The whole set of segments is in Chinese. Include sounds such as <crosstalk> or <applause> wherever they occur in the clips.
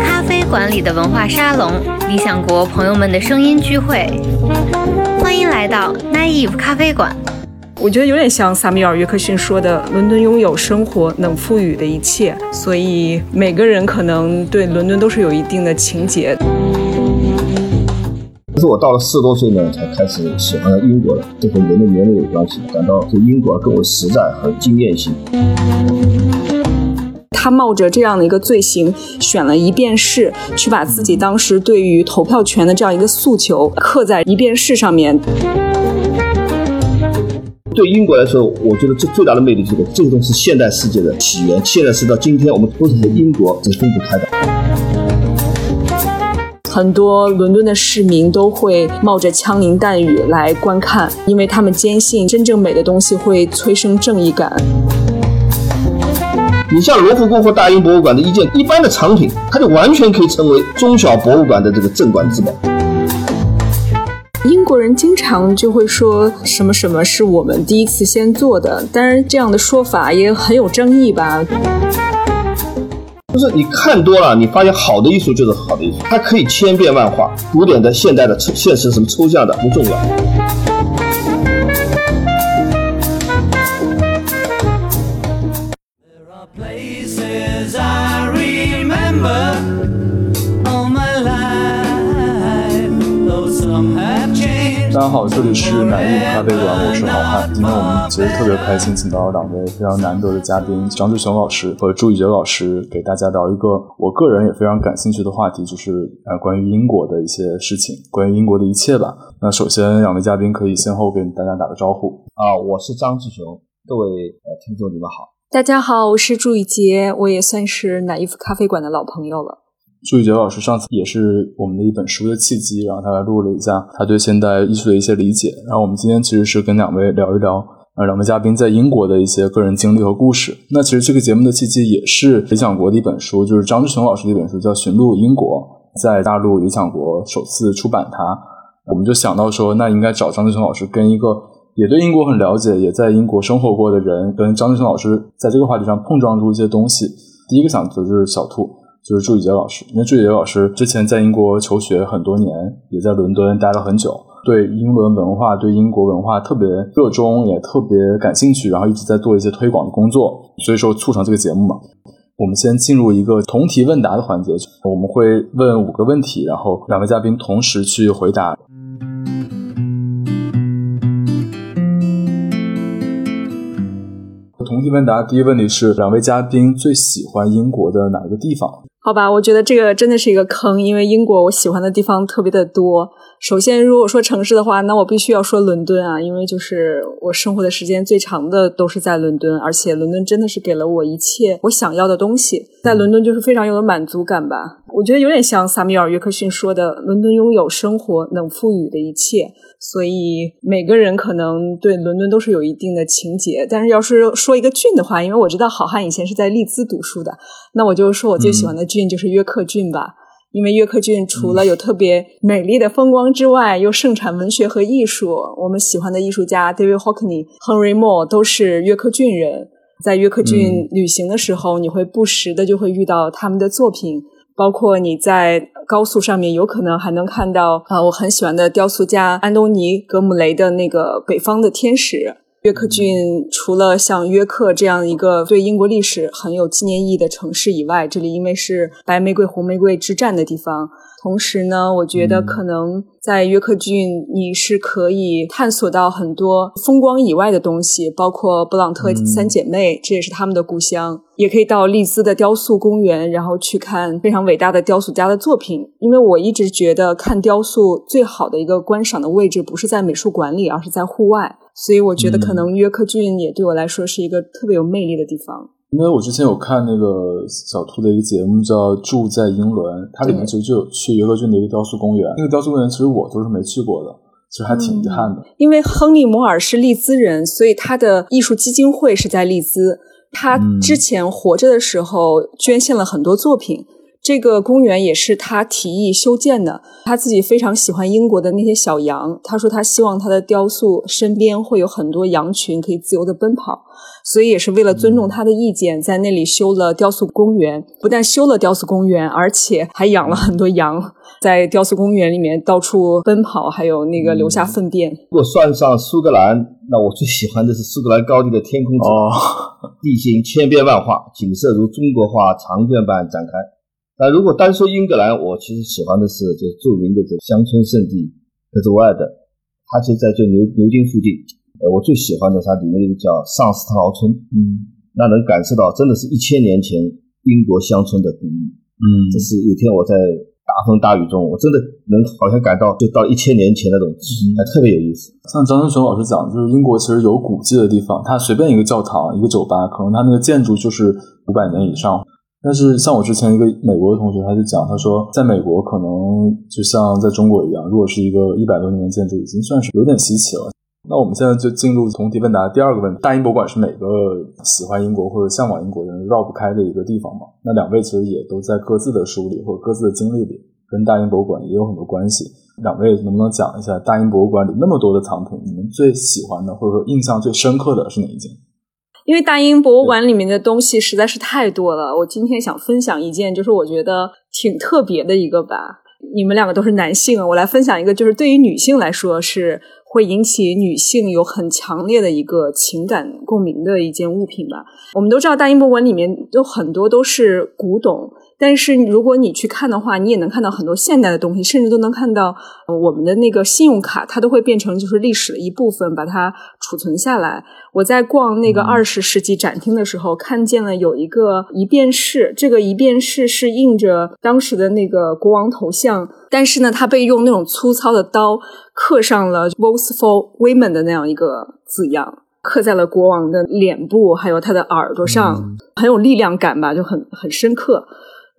咖啡馆里的文化沙龙，理想国朋友们的声音聚会，欢迎来到 Naive 咖啡馆。我觉得有点像萨米尔·约克逊说的：“伦敦拥有生活能赋予的一切。”所以每个人可能对伦敦都是有一定的情结。可是我到了四十多岁呢，才开始喜欢上英国了，这和人的年龄有关系，感到对英国更为实在和经验性。他冒着这样的一个罪行，选了一便士，去把自己当时对于投票权的这样一个诉求刻在一便士上面。对英国来说，我觉得这最大的魅力就是这个东西是现代世界的起源，现在是到今天，我们都是和英国是分不开的。很多伦敦的市民都会冒着枪林弹雨来观看，因为他们坚信真正美的东西会催生正义感。你像罗浮宫或大英博物馆的一件一般的藏品，它就完全可以成为中小博物馆的这个镇馆之宝。英国人经常就会说什么什么是我们第一次先做的，当然这样的说法也很有争议吧。就是你看多了，你发现好的艺术就是好的艺术，它可以千变万化。古典的、现代的、现实什么抽象的不重要。大家好，这里是南艺咖啡馆，我是好汉。今天我们其实特别开心，请到了两位非常难得的嘉宾，张志雄老师和朱宇杰老师，给大家聊一个我个人也非常感兴趣的话题，就是呃关于英国的一些事情，关于英国的一切吧。那首先两位嘉宾可以先后给大家打个招呼啊，我是张志雄，各位呃听众你们好，大家好，我是朱宇杰，我也算是奶衣服咖啡馆的老朋友了。朱宇杰老师上次也是我们的一本书的契机，然后他来录了一下他对现代艺术的一些理解。然后我们今天其实是跟两位聊一聊，呃，两位嘉宾在英国的一些个人经历和故事。那其实这个节目的契机也是理想国的一本书，就是张志雄老师的一本书，叫《寻路英国》，在大陆理想国首次出版它。我们就想到说，那应该找张志雄老师跟一个也对英国很了解，也在英国生活过的人，跟张志雄老师在这个话题上碰撞出一些东西。第一个想的就是小兔。就是朱宇杰老师，因为朱宇杰老师之前在英国求学很多年，也在伦敦待了很久，对英伦文化、对英国文化特别热衷，也特别感兴趣，然后一直在做一些推广的工作，所以说促成这个节目嘛。我们先进入一个同题问答的环节，我们会问五个问题，然后两位嘉宾同时去回答。同题问答，第一问题是两位嘉宾最喜欢英国的哪一个地方？好吧，我觉得这个真的是一个坑，因为英国我喜欢的地方特别的多。首先，如果说城市的话，那我必须要说伦敦啊，因为就是我生活的时间最长的都是在伦敦，而且伦敦真的是给了我一切我想要的东西，在伦敦就是非常有满足感吧。我觉得有点像萨米尔·约克逊说的：“伦敦拥有生活能赋予的一切。”所以每个人可能对伦敦都是有一定的情结，但是要是说一个郡的话，因为我知道好汉以前是在利兹读书的，那我就说我最喜欢的郡就是约克郡吧。因为约克郡除了有特别美丽的风光之外，又盛产文学和艺术。我们喜欢的艺术家 David Hockney、Henry Moore 都是约克郡人。在约克郡旅行的时候，你会不时的就会遇到他们的作品。包括你在高速上面，有可能还能看到啊，我很喜欢的雕塑家安东尼·格姆雷的那个《北方的天使》。约克郡除了像约克这样一个对英国历史很有纪念意义的城市以外，这里因为是白玫瑰、红玫瑰之战的地方。同时呢，我觉得可能在约克郡，你是可以探索到很多风光以外的东西，包括布朗特三姐妹，这也是他们的故乡。也可以到利兹的雕塑公园，然后去看非常伟大的雕塑家的作品。因为我一直觉得看雕塑最好的一个观赏的位置不是在美术馆里，而是在户外。所以我觉得可能约克郡也对我来说是一个特别有魅力的地方。因为我之前有看那个小兔的一个节目，叫《住在英伦》，它里面其实就有去约克郡的一个雕塑公园。那个雕塑公园其实我都是没去过的，其实还挺遗憾的。因为亨利·摩尔是利兹人，所以他的艺术基金会是在利兹。他之前活着的时候捐献了很多作品。这个公园也是他提议修建的。他自己非常喜欢英国的那些小羊，他说他希望他的雕塑身边会有很多羊群可以自由的奔跑，所以也是为了尊重他的意见，在那里修了雕塑公园。不但修了雕塑公园，而且还养了很多羊，在雕塑公园里面到处奔跑，还有那个留下粪便。如果算上苏格兰，那我最喜欢的是苏格兰高地的天空之哦，地形千变万化，景色如中国画长卷般展开。那如果单说英格兰，我其实喜欢的是就是著名的这乡村圣地科兹瓦尔德，它其实在这牛牛津附近。呃，我最喜欢的它里面的一个叫上斯特劳村，嗯那能感受到真的是一千年前英国乡村的古意。嗯这是有天我在大风大雨中，我真的能好像感到就到一千年前那种，还特别有意思。像张春雄老师讲，就是英国其实有古迹的地方，它随便一个教堂、一个酒吧，可能它那个建筑就是五百年以上。但是像我之前一个美国的同学，他就讲，他说在美国可能就像在中国一样，如果是一个一百多年的建筑，已经算是有点稀奇了。那我们现在就进入同题问答第二个问题。大英博物馆是每个喜欢英国或者向往英国的人绕不开的一个地方嘛？那两位其实也都在各自的书里或者各自的经历里，跟大英博物馆也有很多关系。两位能不能讲一下大英博物馆里那么多的藏品，你们最喜欢的或者说印象最深刻的是哪一件？因为大英博物馆里面的东西实在是太多了，我今天想分享一件，就是我觉得挺特别的一个吧。你们两个都是男性，我来分享一个，就是对于女性来说是会引起女性有很强烈的一个情感共鸣的一件物品吧。我们都知道，大英博物馆里面有很多都是古董，但是如果你去看的话，你也能看到很多现代的东西，甚至都能看到、呃我们的那个信用卡，它都会变成就是历史的一部分，把它储存下来。我在逛那个二十世纪展厅的时候，看见了有一个一便士，这个一便士是印着当时的那个国王头像，但是呢，它被用那种粗糙的刀刻上了 “Votes for Women” 的那样一个字样。刻在了国王的脸部，还有他的耳朵上，很有力量感吧，就很很深刻。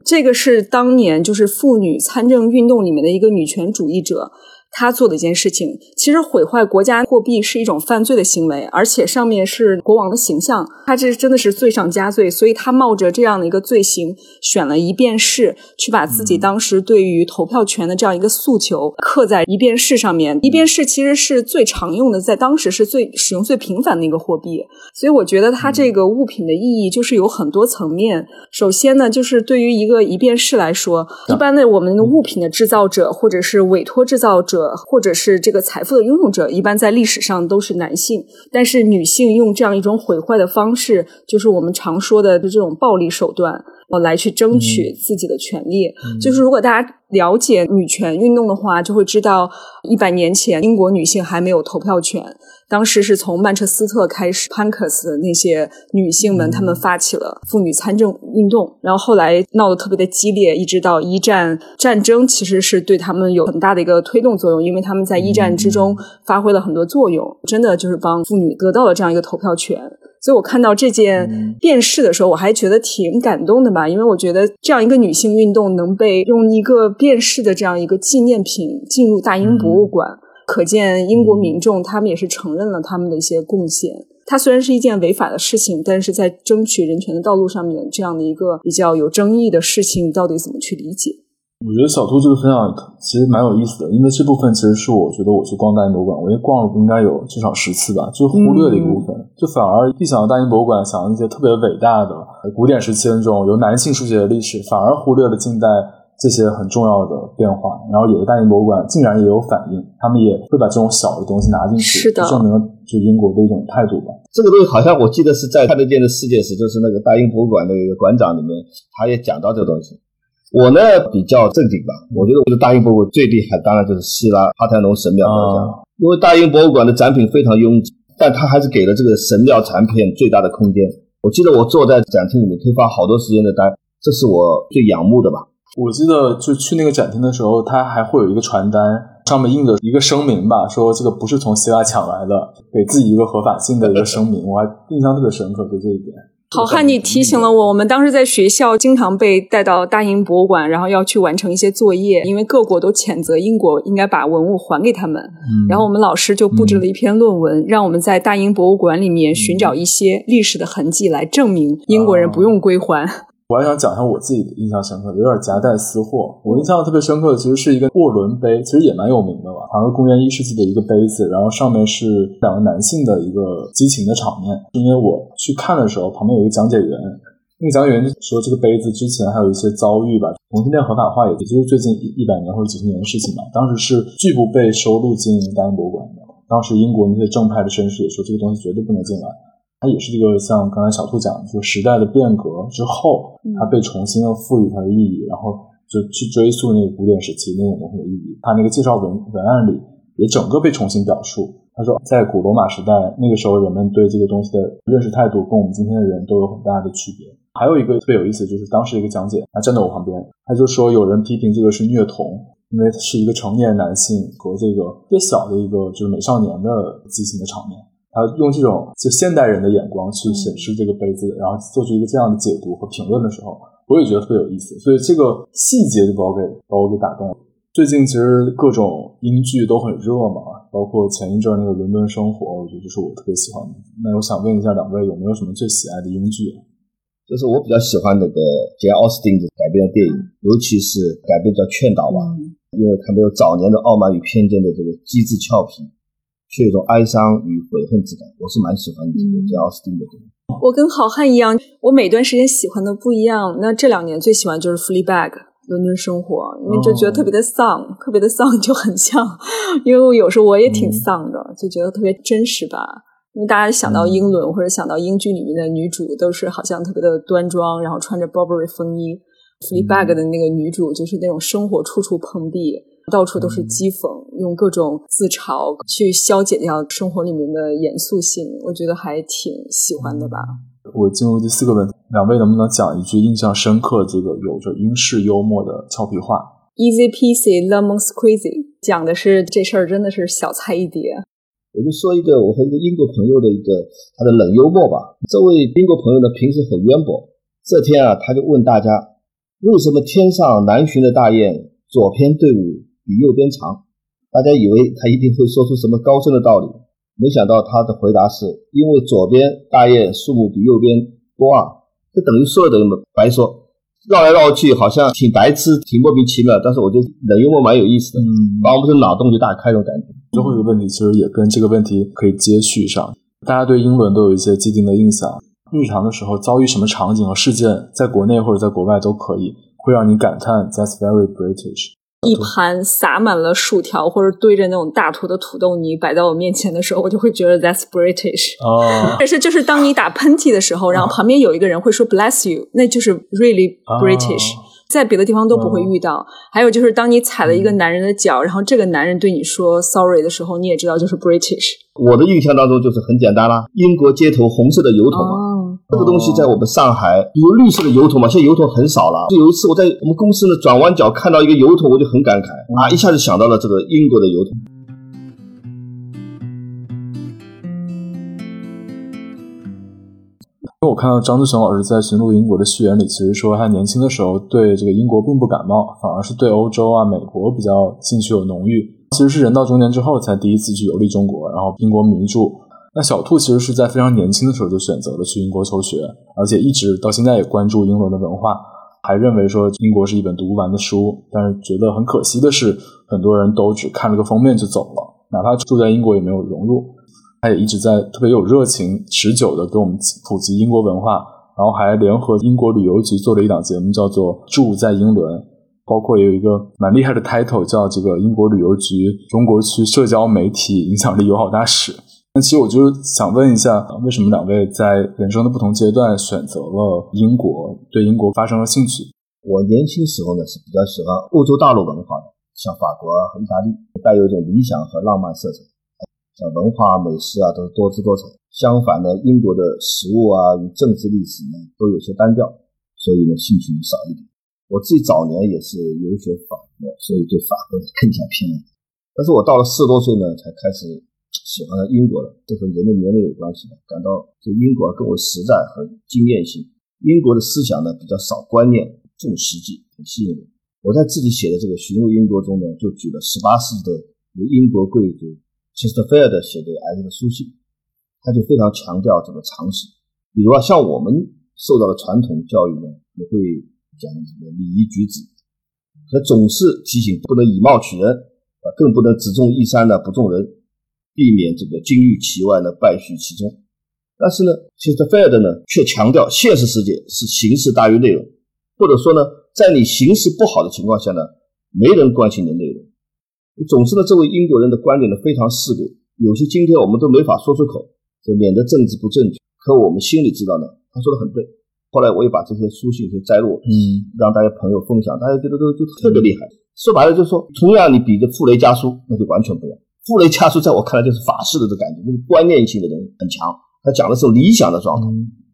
这个是当年就是妇女参政运动里面的一个女权主义者，她做的一件事情。其实毁坏国家货币是一种犯罪的行为，而且上面是国王的形象，他这真的是罪上加罪。所以他冒着这样的一个罪行，选了一便士，去把自己当时对于投票权的这样一个诉求刻在一便士上面。一便士其实是最常用的，在当时是最使用最频繁的一个货币。所以我觉得它这个物品的意义就是有很多层面。首先呢，就是对于一个一便士来说，一般的我们的物品的制造者，或者是委托制造者，或者是这个财富的拥有者，一般在历史上都是男性。但是女性用这样一种毁坏的方式，就是我们常说的这种暴力手段。呃，来去争取自己的权利，就是如果大家了解女权运动的话，就会知道，一百年前英国女性还没有投票权，当时是从曼彻斯特开始，潘克斯的那些女性们，她们发起了妇女参政运动，然后后来闹得特别的激烈，一直到一战战争，其实是对他们有很大的一个推动作用，因为他们在一战之中发挥了很多作用，真的就是帮妇女得到了这样一个投票权。所以我看到这件电视的时候，我还觉得挺感动的吧，因为我觉得这样一个女性运动能被用一个电视的这样一个纪念品进入大英博物馆，可见英国民众他们也是承认了他们的一些贡献。它虽然是一件违法的事情，但是在争取人权的道路上面，这样的一个比较有争议的事情，到底怎么去理解？我觉得小兔这个分享其实蛮有意思的，因为这部分其实是我觉得我去逛大英博物馆，我也逛了应该有至少十次吧，就忽略了一部分，就反而一想到大英博物馆，想到一些特别伟大的古典时期的那种由男性书写的历史，反而忽略了近代这些很重要的变化。然后有的大英博物馆竟然也有反应，他们也会把这种小的东西拿进去，是的证明了就英国的一种态度吧。这个东西好像我记得是在看得见的世界史，就是那个大英博物馆的一个馆长里面，他也讲到这个东西。我呢比较正经吧，我觉得我的大英博物馆最厉害，当然就是希腊帕特农神庙雕像，啊因为大英博物馆的展品非常拥挤，但它还是给了这个神庙产品最大的空间。我记得我坐在展厅里面可以发好多时间的呆，这是我最仰慕的吧。我记得就去那个展厅的时候，它还会有一个传单，上面印着一个声明吧，说这个不是从希腊抢来的，给自己一个合法性的一个声明，我还印象特别深刻，就这一点。好汉，你提醒了我，我们当时在学校经常被带到大英博物馆，然后要去完成一些作业，因为各国都谴责英国应该把文物还给他们。然后我们老师就布置了一篇论文，让我们在大英博物馆里面寻找一些历史的痕迹来证明英国人不用归还。我还想讲一下我自己的印象深刻的，有点夹带私货。我印象特别深刻的其实是一个沃伦杯，其实也蛮有名的吧，好像是公元一世纪的一个杯子，然后上面是两个男性的一个激情的场面。因为我去看的时候，旁边有一个讲解员，那个讲解员就说这个杯子之前还有一些遭遇吧，同性恋合法化也就是最近一百年或者几十年的事情嘛，当时是拒不被收录进大英博物馆的。当时英国那些正派的绅士也说这个东西绝对不能进来。它也是这个，像刚才小兔讲，就时代的变革之后，它被重新的赋予它的意义，然后就去追溯那个古典时期那种东西的意义。它那个介绍文文案里也整个被重新表述。他说，在古罗马时代，那个时候人们对这个东西的认识态度跟我们今天的人都有很大的区别。还有一个特别有意思，就是当时一个讲解，他站在我旁边，他就说有人批评这个是虐童，因为是一个成年男性和这个特别小的一个就是美少年的激情的场面。他用这种就现代人的眼光去审视这个杯子，然后做出一个这样的解读和评论的时候，我也觉得特别有意思。所以这个细节就把我给把我给打动了。最近其实各种英剧都很热嘛，包括前一阵那个《伦敦生活》，我觉得就是我特别喜欢的。那我想问一下两位，有没有什么最喜爱的英剧？就是我比较喜欢那个杰奥斯汀的改编的电影，尤其是改编叫《劝导》吧，因为他没有早年的《傲慢与偏见》的这个机智俏皮。却有一种哀伤与悔恨之感，我是蛮喜欢这个叫奥斯汀的。我跟好汉一样，我每段时间喜欢的不一样。那这两年最喜欢就是《Fleabag》伦敦生活，因为就觉得特别的丧，特别的丧就很像，因为我有时候我也挺丧的，就觉得特别真实吧。因为大家想到英伦或者想到英剧里面的女主都是好像特别的端庄，然后穿着 Burberry 风衣，《Fleabag》的那个女主就是那种生活处处碰壁。到处都是讥讽，用各种自嘲去消解掉生活里面的严肃性，我觉得还挺喜欢的吧。我进入第四个问题，两位能不能讲一句印象深刻、这个有着英式幽默的俏皮话？Easy peasy lemon squeezy，讲的是这事儿真的是小菜一碟。我就说一个我和一个英国朋友的一个他的冷幽默吧。这位英国朋友呢，平时很渊博。这天啊，他就问大家，为什么天上南巡的大雁左偏队伍？比右边长，大家以为他一定会说出什么高深的道理，没想到他的回答是因为左边大雁数目比右边多啊，这等于说的等于白说，绕来绕去好像挺白痴，挺莫名其妙。但是我觉得冷幽默蛮有意思的，嗯，把我们的脑洞就大开那种感觉。最后一个问题其实也跟这个问题可以接续上，大家对英伦都有一些既定的印象，日常的时候遭遇什么场景和事件，在国内或者在国外都可以，会让你感叹 That's very British。一盘撒满了薯条，或者堆着那种大坨的土豆泥摆在我面前的时候，我就会觉得 That's British。哦，但是就是当你打喷嚏的时候，然后旁边有一个人会说 Bless you，那就是 Really British。在别的地方都不会遇到。还有就是当你踩了一个男人的脚，然后这个男人对你说 Sorry 的时候，你也知道就是 British。我的印象当中就是很简单啦，英国街头红色的油桶嘛。这个东西在我们上海有绿色的油桶嘛？现在油桶很少了。就有一次我在我们公司呢转弯角看到一个油桶，我就很感慨啊，一下子想到了这个英国的油桶。因为我看到张志成老师在《寻路英国》的序言里，其实说他年轻的时候对这个英国并不感冒，反而是对欧洲啊、美国比较兴趣有浓郁。其实是人到中年之后才第一次去游历中国，然后英国名著。那小兔其实是在非常年轻的时候就选择了去英国求学，而且一直到现在也关注英伦的文化，还认为说英国是一本读不完的书。但是觉得很可惜的是，很多人都只看了个封面就走了，哪怕住在英国也没有融入。他也一直在特别有热情、持久的给我们普及英国文化，然后还联合英国旅游局做了一档节目，叫做《住在英伦》，包括有一个蛮厉害的 title 叫这个英国旅游局中国区社交媒体影响力友好大使。其实我就想问一下，为什么两位在人生的不同阶段选择了英国，对英国发生了兴趣？我年轻时候呢是比较喜欢欧洲大陆文化的，像法国啊和意大利，带有一种理想和浪漫色彩，像文化美食啊都是多姿多彩。相反呢，英国的食物啊与政治历史呢都有些单调，所以呢兴趣少一点。我自己早年也是游学法国，所以对法国更加偏爱。但是我到了四十多岁呢才开始。喜欢上英国了，这和人的年龄有关系的。感到这英国更为实在和经验性。英国的思想呢比较少观念，重实际，很吸引人。我在自己写的这个《寻路英国》中呢，就举了十八世纪的由英国贵族 Chesterfield 写给儿子的书信，他就非常强调这个常识。比如啊，像我们受到的传统教育呢，也会讲这个礼仪举止，他总是提醒不能以貌取人啊，更不能只重一山呢不重人，避免这个金玉其外呢败絮其中。但是呢，其实 Fed 呢却强调现实世界是形式大于内容，或者说呢，在你形势不好的情况下呢，没人关心你的内容。总之呢，这位英国人的观点呢非常世故，有些今天我们都没法说出口，就免得政治不正确。可我们心里知道呢，他说的很对。后来我也把这些书信就摘录，嗯，让大家朋友分享，大家觉得都就特别厉害。说白了就是说，同样你比着傅雷家书，那就完全不一样。傅雷家书在我看来就是法式的这感觉，就是观念性的东西很强，他讲的是理想的状态。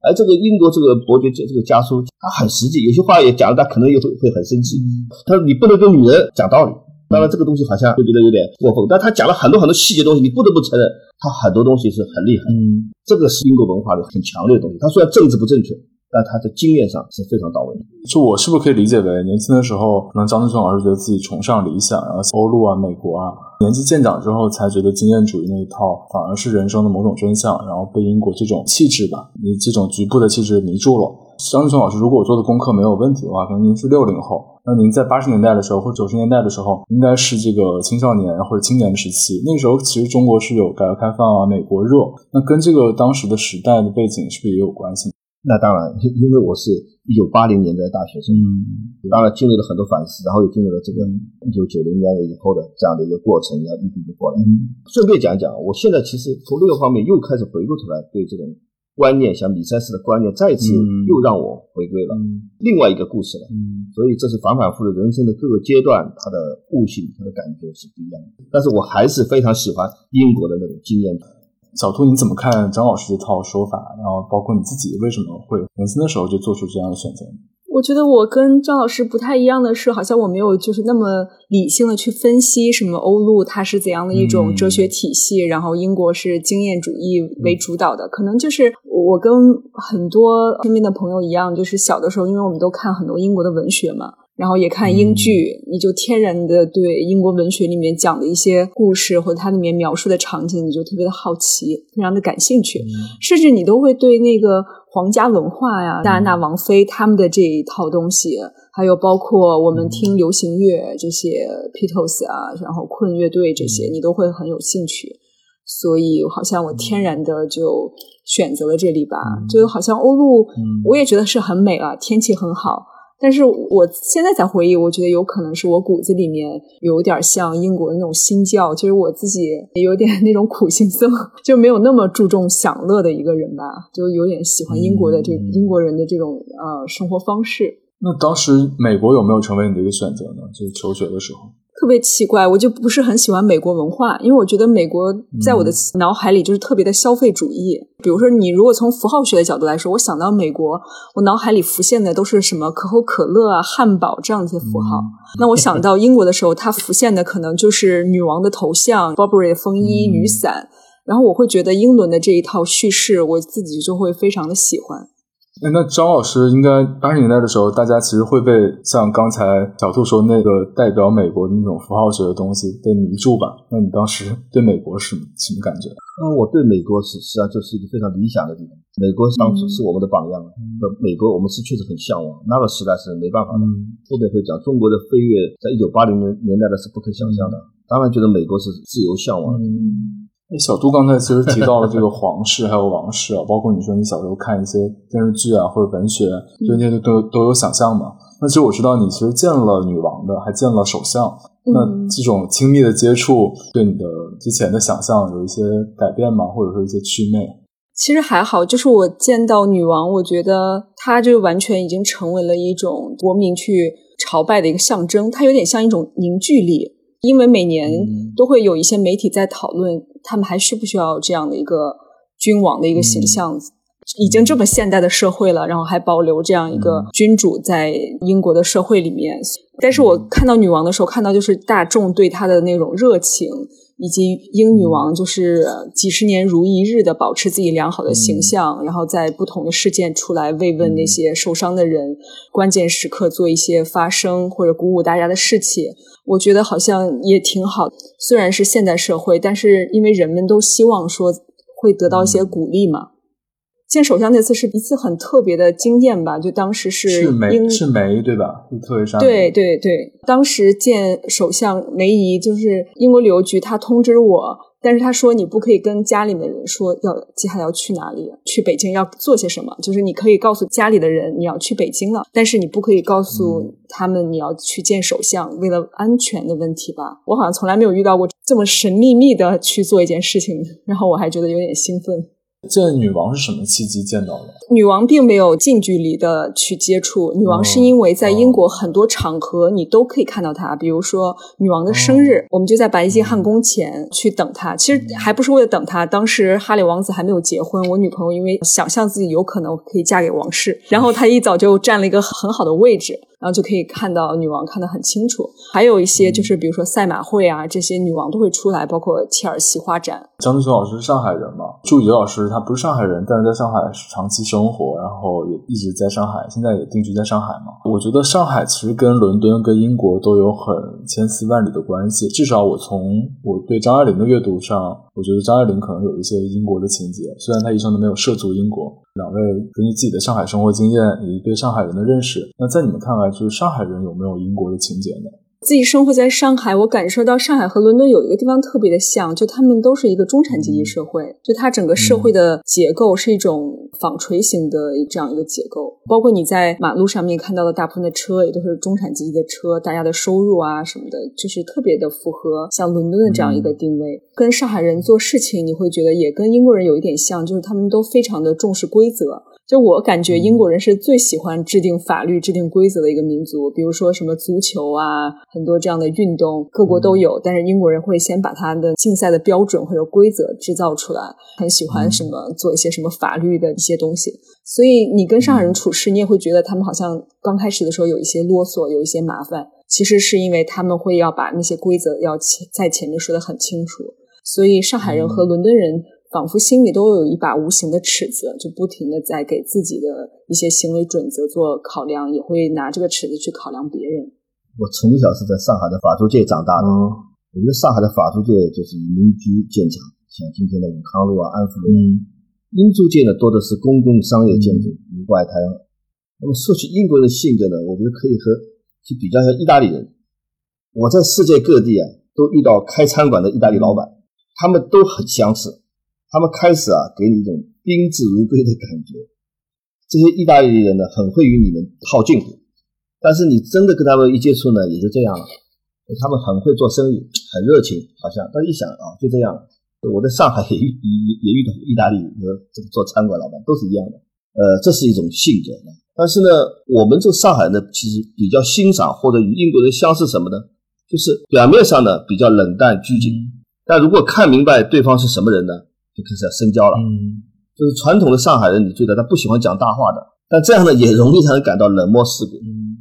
而这个英国这个伯爵这这个家书，他很实际，有些话也讲了，他可能也会会很生气。他说你不能跟女人讲道理。当然，这个东西好像会觉得有点过分，但他讲了很多很多细节东西，你不得不承认，他很多东西是很厉害。嗯，这个是英国文化的很强烈的东西。他虽然政治不正确，但他的经验上是非常到位的。就我是不是可以理解为，年轻的时候，可能张志松老师觉得自己崇尚理想，然后欧陆啊、美国啊，年纪渐长之后，才觉得经验主义那一套反而是人生的某种真相，然后被英国这种气质吧，你这种局部的气质迷住了。张志松老师，如果我做的功课没有问题的话，可能您是六零后。那您在八十年代的时候或者九十年代的时候，应该是这个青少年或者青年的时期。那个时候其实中国是有改革开放啊、美国热，那跟这个当时的时代的背景是不是也有关系？那当然，因为我是一九八零年的大学生，嗯，当然经历了很多反思，然后又经历了这个一九九零年以后的这样的一个过程，要一步步过来。顺便讲一讲，我现在其实从另一个方面又开始回过头来对这种。观念像米塞斯的观念，再次又让我回归了另外一个故事了。所以这是反反复复人生的各个阶段，他的悟性、他的感觉是不一样的。但是我还是非常喜欢英国的那种经验。小兔，你怎么看张老师这套说法？然后包括你自己为什么会年轻的时候就做出这样的选择？我觉得我跟张老师不太一样的是，好像我没有就是那么理性的去分析什么欧陆它是怎样的一种哲学体系，然后英国是经验主义为主导的。可能就是我跟很多身边的朋友一样，就是小的时候，因为我们都看很多英国的文学嘛，然后也看英剧，你就天然的对英国文学里面讲的一些故事或者它里面描述的场景，你就特别的好奇，非常的感兴趣，甚至你都会对那个。皇家文化呀，戴安娜王妃他们的这一套东西，还有包括我们听流行乐这些 Beatles 啊，然后困乐队这些，你都会很有兴趣。所以好像我天然的就选择了这里吧，就好像欧陆，我也觉得是很美啊，天气很好。但是我现在才回忆，我觉得有可能是我骨子里面有点像英国的那种新教，其实我自己也有点那种苦行僧，就没有那么注重享乐的一个人吧，就有点喜欢英国的这英国人的这种呃生活方式。那当时美国有没有成为你的一个选择呢？就是求学的时候。特别奇怪，我就不是很喜欢美国文化，因为我觉得美国在我的脑海里就是特别的消费主义。比如说，你如果从符号学的角度来说，我想到美国，我脑海里浮现的都是什么可口可乐啊、汉堡这样一些符号。那我想到英国的时候，它浮现的可能就是女王的头像、Burberry 的风衣、雨伞，然后我会觉得英伦的这一套叙事，我自己就会非常的喜欢。哎，那张老师应该八十年代的时候，大家其实会被像刚才小兔说那个代表美国的那种符号学的东西被迷住吧？那你当时对美国是什么感觉？那，我对美国是实际上就是一个非常理想的地方。美国当初是我们的榜样，那美国我们是确实很向往。那个时代是没办法的。后面会讲中国的飞跃，在一九八零年年代的是不可想象的。当然觉得美国是自由向往的。小杜刚才其实提到了这个皇室还有王室啊，包括你说你小时候看一些电视剧啊或者文学，对那些都都有想象嘛。那其实我知道你其实见了女王的，还见了首相。那这种亲密的接触，对你的之前的想象有一些改变吗？或者说一些祛魅？其实还好，就是我见到女王，我觉得她就完全已经成为了一种国民去朝拜的一个象征，它有点像一种凝聚力。因为每年都会有一些媒体在讨论，他们还需不需要这样的一个君王的一个形象？已经这么现代的社会了，然后还保留这样一个君主在英国的社会里面。但是我看到女王的时候，看到就是大众对她的那种热情。以及英女王就是几十年如一日的保持自己良好的形象，然后在不同的事件出来慰问那些受伤的人，关键时刻做一些发声或者鼓舞大家的士气，我觉得好像也挺好。虽然是现代社会，但是因为人们都希望说会得到一些鼓励嘛。见首相那次是一次很特别的经验吧，就当时是是梅英是梅对吧？是特蕾莎梅对对对，当时见首相梅姨，就是英国旅游局，他通知我，但是他说你不可以跟家里面人说要接下来要去哪里，去北京要做些什么，就是你可以告诉家里的人你要去北京了，但是你不可以告诉他们你要去见首相，为了安全的问题吧。我好像从来没有遇到过这么神秘秘的去做一件事情，然后我还觉得有点兴奋。见女王是什么契机见到的？女王并没有近距离的去接触，女王是因为在英国很多场合你都可以看到她，比如说女王的生日，我们就在白金汉宫前去等她。其实还不是为了等她，当时哈里王子还没有结婚，我女朋友因为想象自己有可能可以嫁给王室，然后她一早就占了一个很好的位置。然后就可以看到女王看得很清楚，还有一些就是比如说赛马会啊，这些女王都会出来，包括切尔西花展。张志雄老师是上海人嘛？祝宇杰老师他不是上海人，但是在上海长期生活，然后也一直在上海，现在也定居在上海嘛。我觉得上海其实跟伦敦、跟英国都有很千丝万缕的关系。至少我从我对张爱玲的阅读上，我觉得张爱玲可能有一些英国的情节，虽然她一生都没有涉足英国。两位根据自己的上海生活经验以及对上海人的认识，那在你们看来，就是上海人有没有英国的情节呢？自己生活在上海，我感受到上海和伦敦有一个地方特别的像，就他们都是一个中产阶级社会，就它整个社会的结构是一种纺锤型的这样一个结构。包括你在马路上面看到的大部分的车，也都是中产阶级的车，大家的收入啊什么的，就是特别的符合像伦敦的这样一个定位。跟上海人做事情，你会觉得也跟英国人有一点像，就是他们都非常的重视规则。就我感觉，英国人是最喜欢制定法律、制定规则的一个民族。比如说什么足球啊，很多这样的运动，各国都有。但是英国人会先把他的竞赛的标准或者规则制造出来，很喜欢什么做一些什么法律的一些东西。所以你跟上海人处事，你也会觉得他们好像刚开始的时候有一些啰嗦，有一些麻烦。其实是因为他们会要把那些规则要前在前面说的很清楚。所以上海人和伦敦人。仿佛心里都有一把无形的尺子，就不停的在给自己的一些行为准则做考量，也会拿这个尺子去考量别人。我从小是在上海的法租界长大的，我觉得上海的法租界就是以民居见长，像今天的武康路啊、安福路。嗯，英租界呢多的是公共商业建筑，如外滩。那么说起英国人的性格呢，我觉得可以和去比较一下意大利人。我在世界各地啊都遇到开餐馆的意大利老板，他们都很相似。他们开始啊，给你一种宾至如归的感觉。这些意大利人呢，很会与你们套近乎，但是你真的跟他们一接触呢，也就这样了。他们很会做生意，很热情，好像。但一想啊，就这样。我在上海也遇也也遇到意大利和这个做餐馆老板都是一样的。呃，这是一种性格。但是呢，我们这上海呢，其实比较欣赏或者与英国人相似什么呢？就是表面上呢比较冷淡拘谨，但如果看明白对方是什么人呢？就开始要深交了，嗯，就是传统的上海人，你觉得他不喜欢讲大话的，但这样呢也容易让人感到冷漠世故。嗯，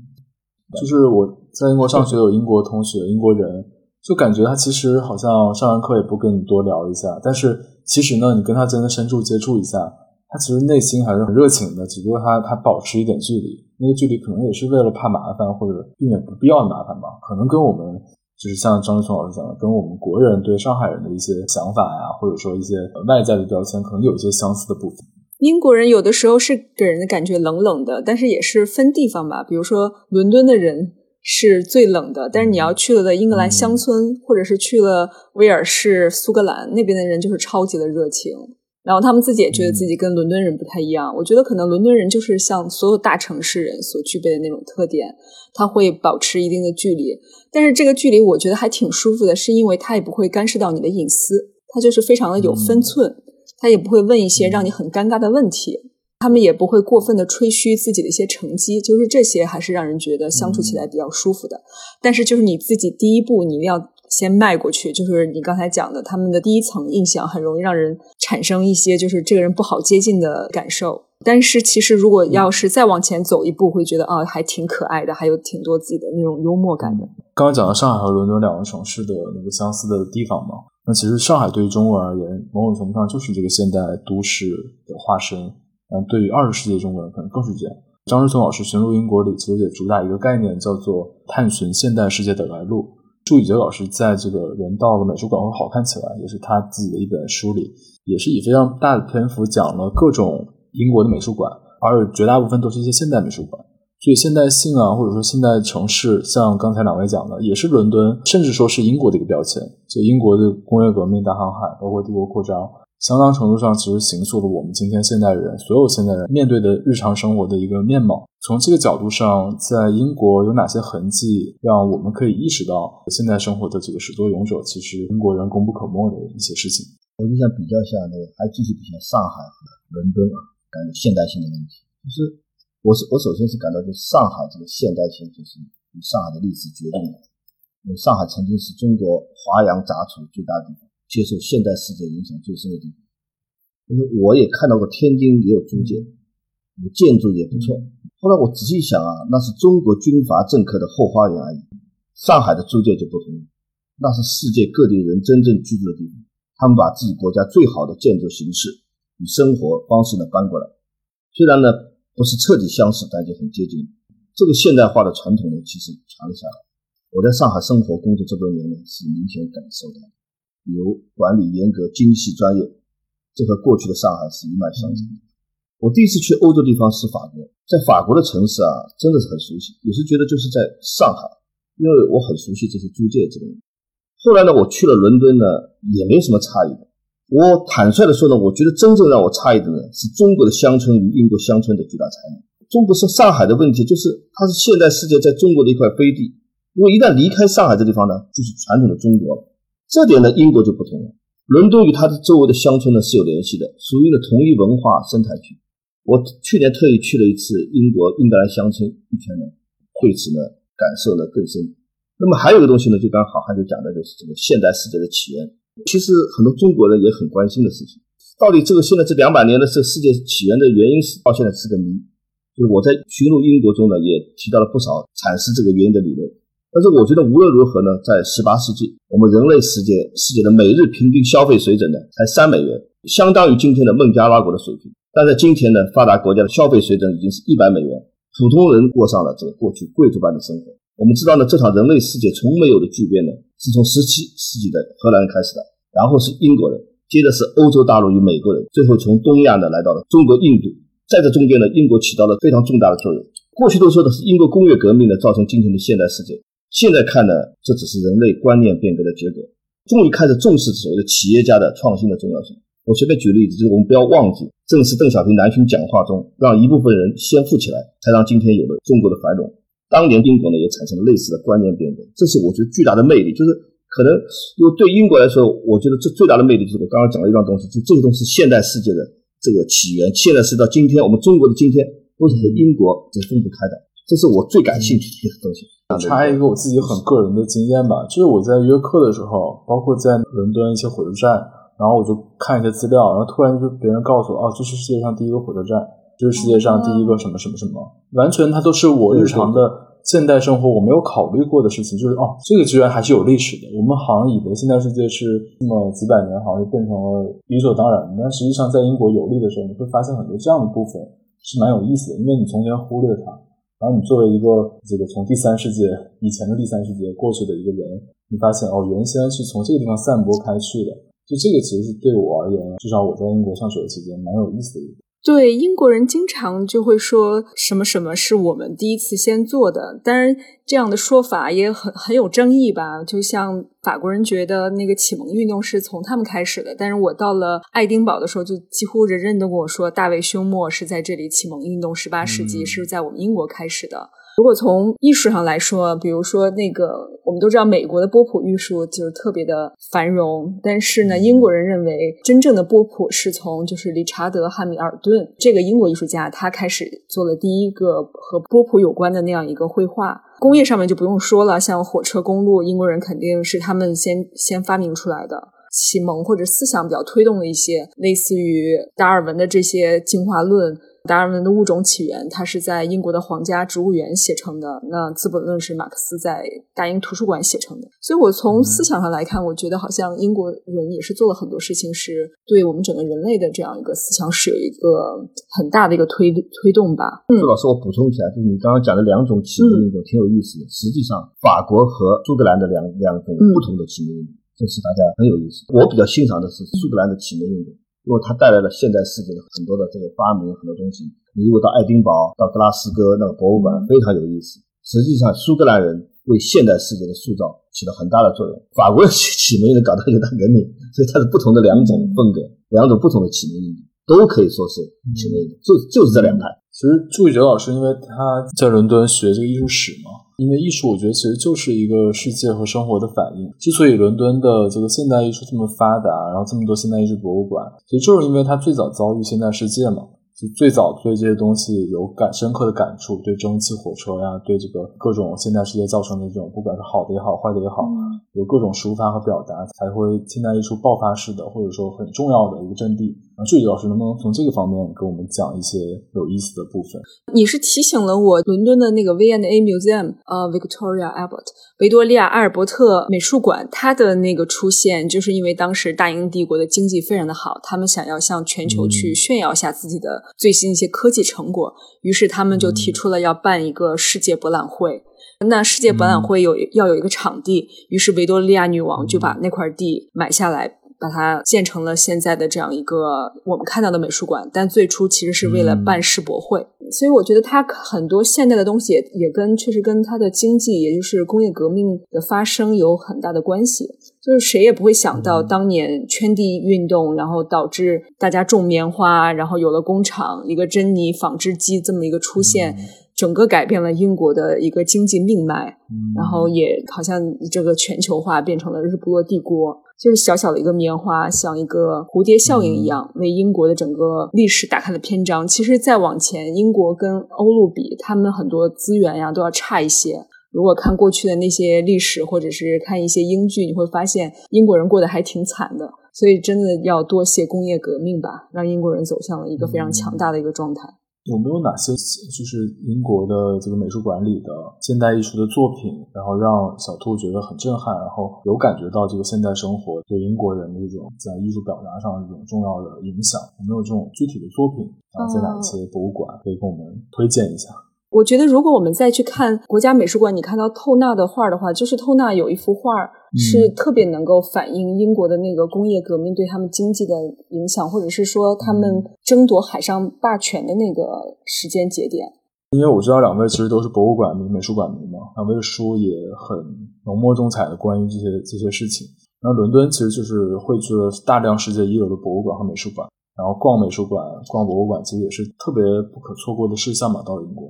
就是我在英国上学，有英国同学、英国人，就感觉他其实好像上完课也不跟你多聊一下，但是其实呢，你跟他真的深入接触一下，他其实内心还是很热情的，只不过他他保持一点距离，那个距离可能也是为了怕麻烦或者避免不必要的麻烦吧，可能跟我们。就是像张志聪老师讲的，跟我们国人对上海人的一些想法呀，或者说一些外在的标签，可能有一些相似的部分。英国人有的时候是给人的感觉冷冷的，但是也是分地方吧。比如说伦敦的人是最冷的，但是你要去了的英格兰乡村，或者是去了威尔士、苏格兰那边的人，就是超级的热情。然后他们自己也觉得自己跟伦敦人不太一样。我觉得可能伦敦人就是像所有大城市人所具备的那种特点，他会保持一定的距离。但是这个距离我觉得还挺舒服的，是因为他也不会干涉到你的隐私，他就是非常的有分寸，他也不会问一些让你很尴尬的问题，他们也不会过分的吹嘘自己的一些成绩，就是这些还是让人觉得相处起来比较舒服的。但是就是你自己第一步你一定要。先迈过去，就是你刚才讲的，他们的第一层印象很容易让人产生一些就是这个人不好接近的感受。但是其实如果要是再往前走一步，会觉得啊，还挺可爱的，还有挺多自己的那种幽默感的。刚刚讲到上海和伦敦两个城市的那个相似的地方嘛，那其实上海对于中国而言，某种程度上就是这个现代都市的化身。嗯，对于二十世纪中国人可能更是这样。张志聪老师《寻路英国》里其实也主打一个概念，叫做探寻现代世界的来路。朱宇杰老师在这个人到了美术馆会好看起来，也是他自己的一本书里，也是以非常大的篇幅讲了各种英国的美术馆，而绝大部分都是一些现代美术馆。所以现代性啊，或者说现代城市，像刚才两位讲的，也是伦敦，甚至说是英国的一个标签。就英国的工业革命、大航海，包括帝国扩张，相当程度上其实形塑了我们今天现代人所有现代人面对的日常生活的一个面貌。从这个角度上，在英国有哪些痕迹，让我们可以意识到现代生活的这个始作俑者，其实英国人功不可没的一些事情。我就想比较一下那个，还继续比较上海和伦敦啊，感觉现代性的问题，就是。我是我首先是感到，就是上海这个现代性，就是与上海的历史决定的。因为上海曾经是中国华洋杂处最大地方，接受现代世界影响最深的地方。因为我也看到过天津也有租界，建筑也不错。后来我仔细想啊，那是中国军阀政客的后花园而已。上海的租界就不同了，那是世界各地人真正居住的地方。他们把自己国家最好的建筑形式与生活方式呢搬过来，虽然呢。不是彻底相似，但就很接近。这个现代化的传统呢，其实传了下来。我在上海生活工作这么多年呢，是明显感受到，比如管理严格、精细专业，这和过去的上海是一脉相承。我第一次去欧洲地方是法国，在法国的城市啊，真的是很熟悉，有时觉得就是在上海，因为我很熟悉这些租界之类的。后来呢，我去了伦敦呢，也没什么差异的。我坦率的说呢，我觉得真正让我诧异的呢，是中国的乡村与英国乡村的巨大差异。中国是上海的问题，就是它是现代世界在中国的一块飞地。因为一旦离开上海这地方呢，就是传统的中国。这点呢，英国就不同了。伦敦与它的周围的乡村呢是有联系的，属于呢同一文化生态区。我去年特意去了一次英国英格兰乡村一圈呢，对此呢感受呢更深。那么还有一个东西呢，就刚好汉就讲的就是这个现代世界的起源。其实很多中国人也很关心的事情，到底这个现在这两百年的这世界起源的原因是到现在是个谜。就是我在寻路英国中呢，也提到了不少阐释这个原因的理论。但是我觉得无论如何呢，在十八世纪，我们人类世界世界的每日平均消费水准呢才三美元，相当于今天的孟加拉国的水平。但在今天呢，发达国家的消费水准已经是一百美元，普通人过上了这个过去贵族般的生活。我们知道呢，这场人类世界从没有的巨变呢。是从十七世纪的荷兰人开始的，然后是英国人，接着是欧洲大陆与美国人，最后从东亚呢来到了中国、印度，在这中间呢，英国起到了非常重大的作用。过去都说的是英国工业革命呢造成今天的现代世界，现在看呢，这只是人类观念变革的结果。终于开始重视所谓的企业家的创新的重要性。我随便举例子，就是我们不要忘记，正是邓小平南巡讲话中，让一部分人先富起来，才让今天有了中国的繁荣。当年英国呢也产生了类似的观念变革，这是我觉得巨大的魅力。就是可能，因为对英国来说，我觉得这最大的魅力就是我刚刚讲了一段东西，就这些东西现代世界的这个起源，现在是到今天我们中国的今天都是和英国是分不开的，这是我最感兴趣的东西。插一个我自己很个人的经验吧，就是我在约课的时候，包括在伦敦一些火车站，然后我就看一些资料，然后突然就别人告诉我，哦，这是世界上第一个火车站。这是世界上第一个什么什么什么，完全它都是我日常的现代生活我没有考虑过的事情。就是哦，这个居然还是有历史的。我们好像以为现代世界是这么几百年，好像就变成了理所当然的。但实际上，在英国游历的时候，你会发现很多这样的部分是蛮有意思的，因为你从前忽略它，然后你作为一个这个从第三世界以前的第三世界过去的一个人，你发现哦，原先是从这个地方散播开去的。就这个其实是对我而言，至少我在英国上学的期间蛮有意思的。一个对英国人经常就会说什么什么是我们第一次先做的，当然这样的说法也很很有争议吧。就像法国人觉得那个启蒙运动是从他们开始的，但是我到了爱丁堡的时候，就几乎人人都跟我说大卫休谟是在这里启蒙运动，十八世纪是在我们英国开始的。如果从艺术上来说，比如说那个，我们都知道美国的波普艺术就是特别的繁荣，但是呢，英国人认为真正的波普是从就是理查德·汉密尔顿这个英国艺术家他开始做了第一个和波普有关的那样一个绘画。工业上面就不用说了，像火车、公路，英国人肯定是他们先先发明出来的，启蒙或者思想比较推动的一些，类似于达尔文的这些进化论。达尔文的物种起源，它是在英国的皇家植物园写成的。那《资本论》是马克思在大英图书馆写成的。所以，我从思想上来看，我觉得好像英国人也是做了很多事情，是对我们整个人类的这样一个思想是有一个很大的一个推推动吧。嗯，老师，我补充一下，就是你刚刚讲的两种启蒙运动挺有意思的。实际上，法国和苏格兰的两两种不同的启蒙运动，这是大家很有意思。我比较欣赏的是苏格兰的启蒙运动。因为它带来了现代世界的很多的这个发明，很多东西。你如果到爱丁堡、到格拉斯哥那个博物馆，非常有意思。实际上，苏格兰人为现代世界的塑造起了很大的作用。法国人 <laughs> 起名人搞到一个大革命，所以它是不同的两种风格，两种不同的起名人都可以说是起名人，就就是这两派。其实朱宇哲老师，因为他在伦敦学这个艺术史嘛。因为艺术，我觉得其实就是一个世界和生活的反应。之所以伦敦的这个现代艺术这么发达，然后这么多现代艺术博物馆，其实就是因为它最早遭遇现代世界嘛。就最早对这些东西有感深刻的感触，对蒸汽火车呀，对这个各种现代世界造成的这种，不管是好的也好，坏的也好，有各种抒发和表达，才会现代艺术爆发式的，或者说很重要的一个阵地。那具体老师能不能从这个方面给我们讲一些有意思的部分？你是提醒了我，伦敦的那个 V&A Museum，呃，Victoria Albert，维多利亚阿尔伯特美术馆，它的那个出现，就是因为当时大英帝国的经济非常的好，他们想要向全球去炫耀一下自己的最新一些科技成果，于是他们就提出了要办一个世界博览会。那世界博览会有要有一个场地，于是维多利亚女王就把那块地买下来。把它建成了现在的这样一个我们看到的美术馆，但最初其实是为了办世博会，所以我觉得它很多现代的东西也跟确实跟它的经济，也就是工业革命的发生有很大的关系。就是谁也不会想到，当年圈地运动，然后导致大家种棉花，然后有了工厂，一个珍妮纺织机这么一个出现。整个改变了英国的一个经济命脉，然后也好像这个全球化变成了日不落帝国。就是小小的一个棉花，像一个蝴蝶效应一样，为英国的整个历史打开了篇章。其实再往前，英国跟欧陆比，他们很多资源呀都要差一些。如果看过去的那些历史，或者是看一些英剧，你会发现英国人过得还挺惨的。所以真的要多谢工业革命吧，让英国人走向了一个非常强大的一个状态。有没有哪些就是英国的这个美术馆里的现代艺术的作品，然后让小兔觉得很震撼，然后有感觉到这个现代生活对英国人的一种在艺术表达上的一种重要的影响？有没有这种具体的作品？啊，在哪一些博物馆可以给我们推荐一下？我觉得，如果我们再去看国家美术馆，你看到透纳的画的话，就是透纳有一幅画是特别能够反映英国的那个工业革命对他们经济的影响，或者是说他们争夺海上霸权的那个时间节点。因为我知道两位其实都是博物馆迷、美术馆迷嘛，两位的书也很浓墨重彩的关于这些这些事情。那伦敦其实就是汇聚了大量世界一流的博物馆和美术馆。然后逛美术馆、逛博物馆，其实也是特别不可错过的事项嘛。到了英国，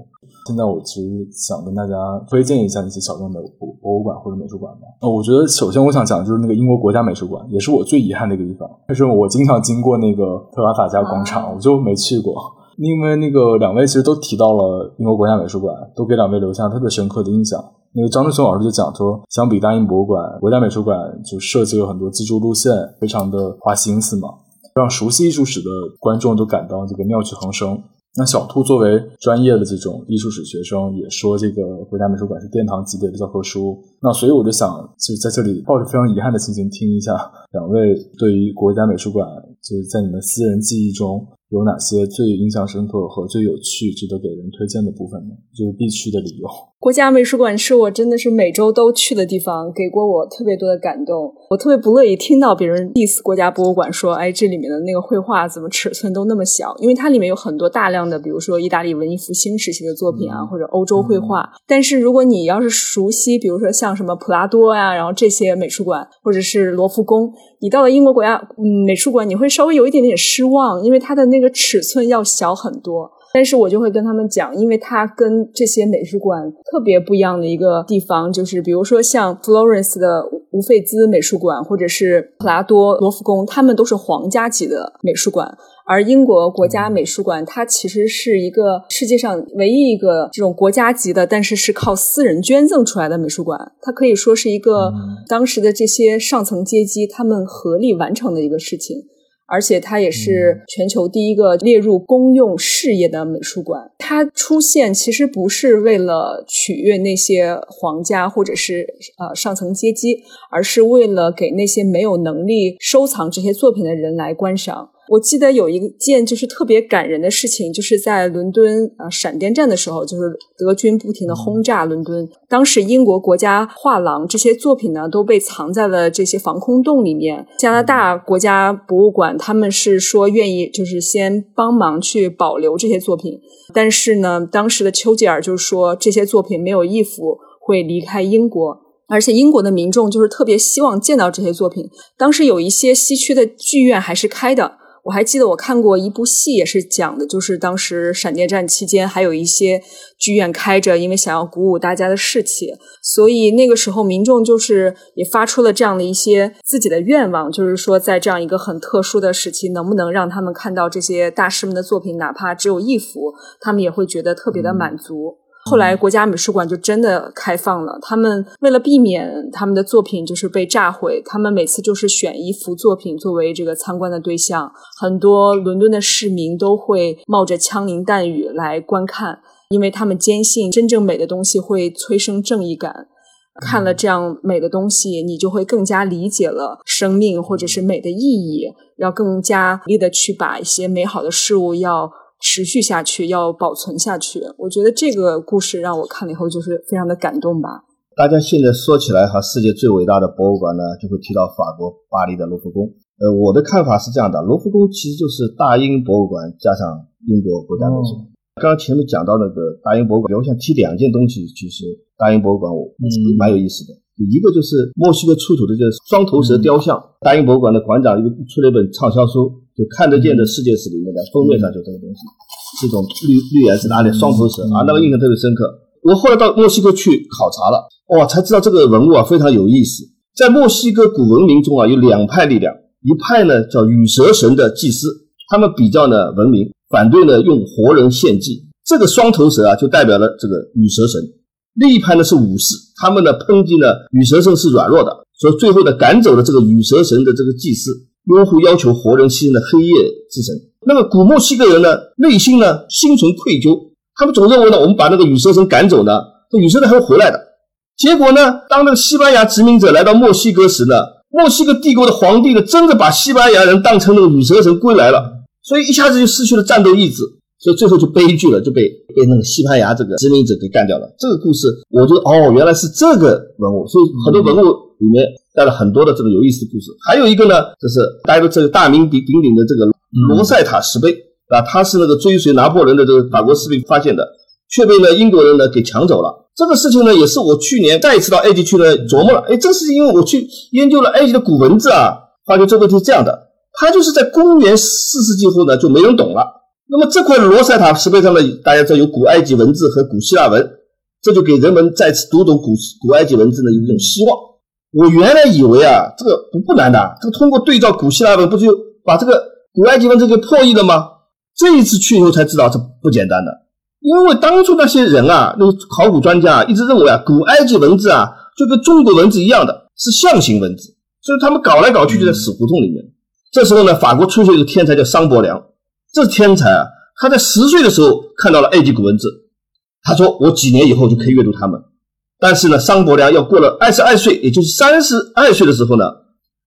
现在我其实想跟大家推荐一下那些小众的博博物馆或者美术馆吧。呃，我觉得首先我想讲就是那个英国国家美术馆，也是我最遗憾的一个地方。但是我经常经过那个特拉法加广场，我就没去过。因为那个两位其实都提到了英国国家美术馆，都给两位留下特别深刻的印象。那个张志雄老师就讲说，相比大英博物馆，国家美术馆就设计了很多自助路线，非常的花心思嘛。让熟悉艺术史的观众都感到这个妙趣横生。那小兔作为专业的这种艺术史学生，也说这个国家美术馆是殿堂级别的教科书。那所以我就想，就在这里抱着非常遗憾的心情听一下两位对于国家美术馆，就是在你们私人记忆中。有哪些最印象深刻和最有趣、值得给人推荐的部分呢？就是必去的理由。<laughs> 国家美术馆是我真的是每周都去的地方，给过我特别多的感动。我特别不乐意听到别人 diss 国家博物馆，说哎，这里面的那个绘画怎么尺寸都那么小？因为它里面有很多大量的，比如说意大利文艺复兴时期的作品啊，或者欧洲绘画。但是如果你要是熟悉，比如说像什么普拉多呀，然后这些美术馆，或者是罗浮宫，你到了英国国家嗯美术馆，你会稍微有一点点失望，因为它的那个尺寸要小很多。但是我就会跟他们讲，因为它跟这些美术馆特别不一样的一个地方，就是比如说像 Florence 的乌费兹美术馆，或者是普拉多罗浮宫，他们都是皇家级的美术馆。而英国国家美术馆，它其实是一个世界上唯一一个这种国家级的，但是是靠私人捐赠出来的美术馆。它可以说是一个当时的这些上层阶级他们合力完成的一个事情。而且它也是全球第一个列入公用事业的美术馆。它出现其实不是为了取悦那些皇家或者是呃上层阶级，而是为了给那些没有能力收藏这些作品的人来观赏。我记得有一件就是特别感人的事情，就是在伦敦呃闪电战的时候，就是德军不停的轰炸伦敦。当时英国国家画廊这些作品呢都被藏在了这些防空洞里面。加拿大国家博物馆他们是说愿意就是先帮忙去保留这些作品，但是呢，当时的丘吉尔就说这些作品没有一幅会离开英国。而且英国的民众就是特别希望见到这些作品。当时有一些西区的剧院还是开的，我还记得我看过一部戏，也是讲的，就是当时闪电战期间还有一些剧院开着，因为想要鼓舞大家的士气。所以那个时候民众就是也发出了这样的一些自己的愿望，就是说在这样一个很特殊的时期，能不能让他们看到这些大师们的作品，哪怕只有一幅，他们也会觉得特别的满足。后来国家美术馆就真的开放了。他们为了避免他们的作品就是被炸毁，他们每次就是选一幅作品作为这个参观的对象。很多伦敦的市民都会冒着枪林弹雨来观看，因为他们坚信真正美的东西会催生正义感。看了这样美的东西，你就会更加理解了生命或者是美的意义，要更加努力的去把一些美好的事物要。持续下去，要保存下去。我觉得这个故事让我看了以后，就是非常的感动吧。大家现在说起来哈，世界最伟大的博物馆呢，就会提到法国巴黎的卢浮宫。呃，我的看法是这样的，卢浮宫其实就是大英博物馆加上英国国家美术馆。刚刚前面讲到那个大英博物馆，我想提两件东西，其实大英博物馆我蛮有意思的。一个就是墨西哥出土的这个双头蛇雕像，大英博物馆的馆长又出了一本畅销书。就看得见的世界史里面的封面上就这个东西，这种绿绿颜色的双头蛇啊，那个印象特别深刻。我后来到墨西哥去考察了，哇，才知道这个文物啊非常有意思。在墨西哥古文明中啊，有两派力量，一派呢叫羽蛇神的祭司，他们比较呢文明，反对呢用活人献祭。这个双头蛇啊，就代表了这个羽蛇神。另一派呢是武士，他们呢抨击呢羽蛇神是软弱的，所以最后呢赶走了这个羽蛇神的这个祭司。拥护要求活人牺牲的黑夜之神，那个古墨西哥人呢，内心呢心存愧疚，他们总认为呢，我们把那个羽蛇神赶走呢，这羽蛇神还会回来的。结果呢，当那个西班牙殖民者来到墨西哥时呢，墨西哥帝国的皇帝呢，真的把西班牙人当成那个羽蛇神归来了，所以一下子就失去了战斗意志，所以最后就悲剧了，就被被那个西班牙这个殖民者给干掉了。这个故事，我觉得哦，原来是这个文物，所以很多文物里面。带了很多的这个有意思的故事，还有一个呢，就是大家都知道大名鼎鼎鼎的这个罗塞塔石碑啊，它是那个追随拿破仑的这个法国士兵发现的，却被呢英国人呢给抢走了。这个事情呢，也是我去年再一次到埃及去呢琢磨了。哎，这个事情因为我去研究了埃及的古文字啊，发现这个问题是这样的，它就是在公元四世纪后呢就没人懂了。那么这块罗塞塔石碑上呢，大家知道有古埃及文字和古希腊文，这就给人们再次读懂古古埃及文字的一种希望。我原来以为啊，这个不不难的，这个通过对照古希腊文，不就把这个古埃及文字给破译了吗？这一次去以后才知道，这不简单的。因为当初那些人啊，那个考古专家啊一直认为啊，古埃及文字啊，就跟中国文字一样的，是象形文字，所以他们搞来搞去就在死胡同里面。这时候呢，法国出现一个天才叫桑伯良，这天才啊，他在十岁的时候看到了埃及古文字，他说我几年以后就可以阅读它们。但是呢，桑伯良要过了二十二岁，也就是三十二岁的时候呢，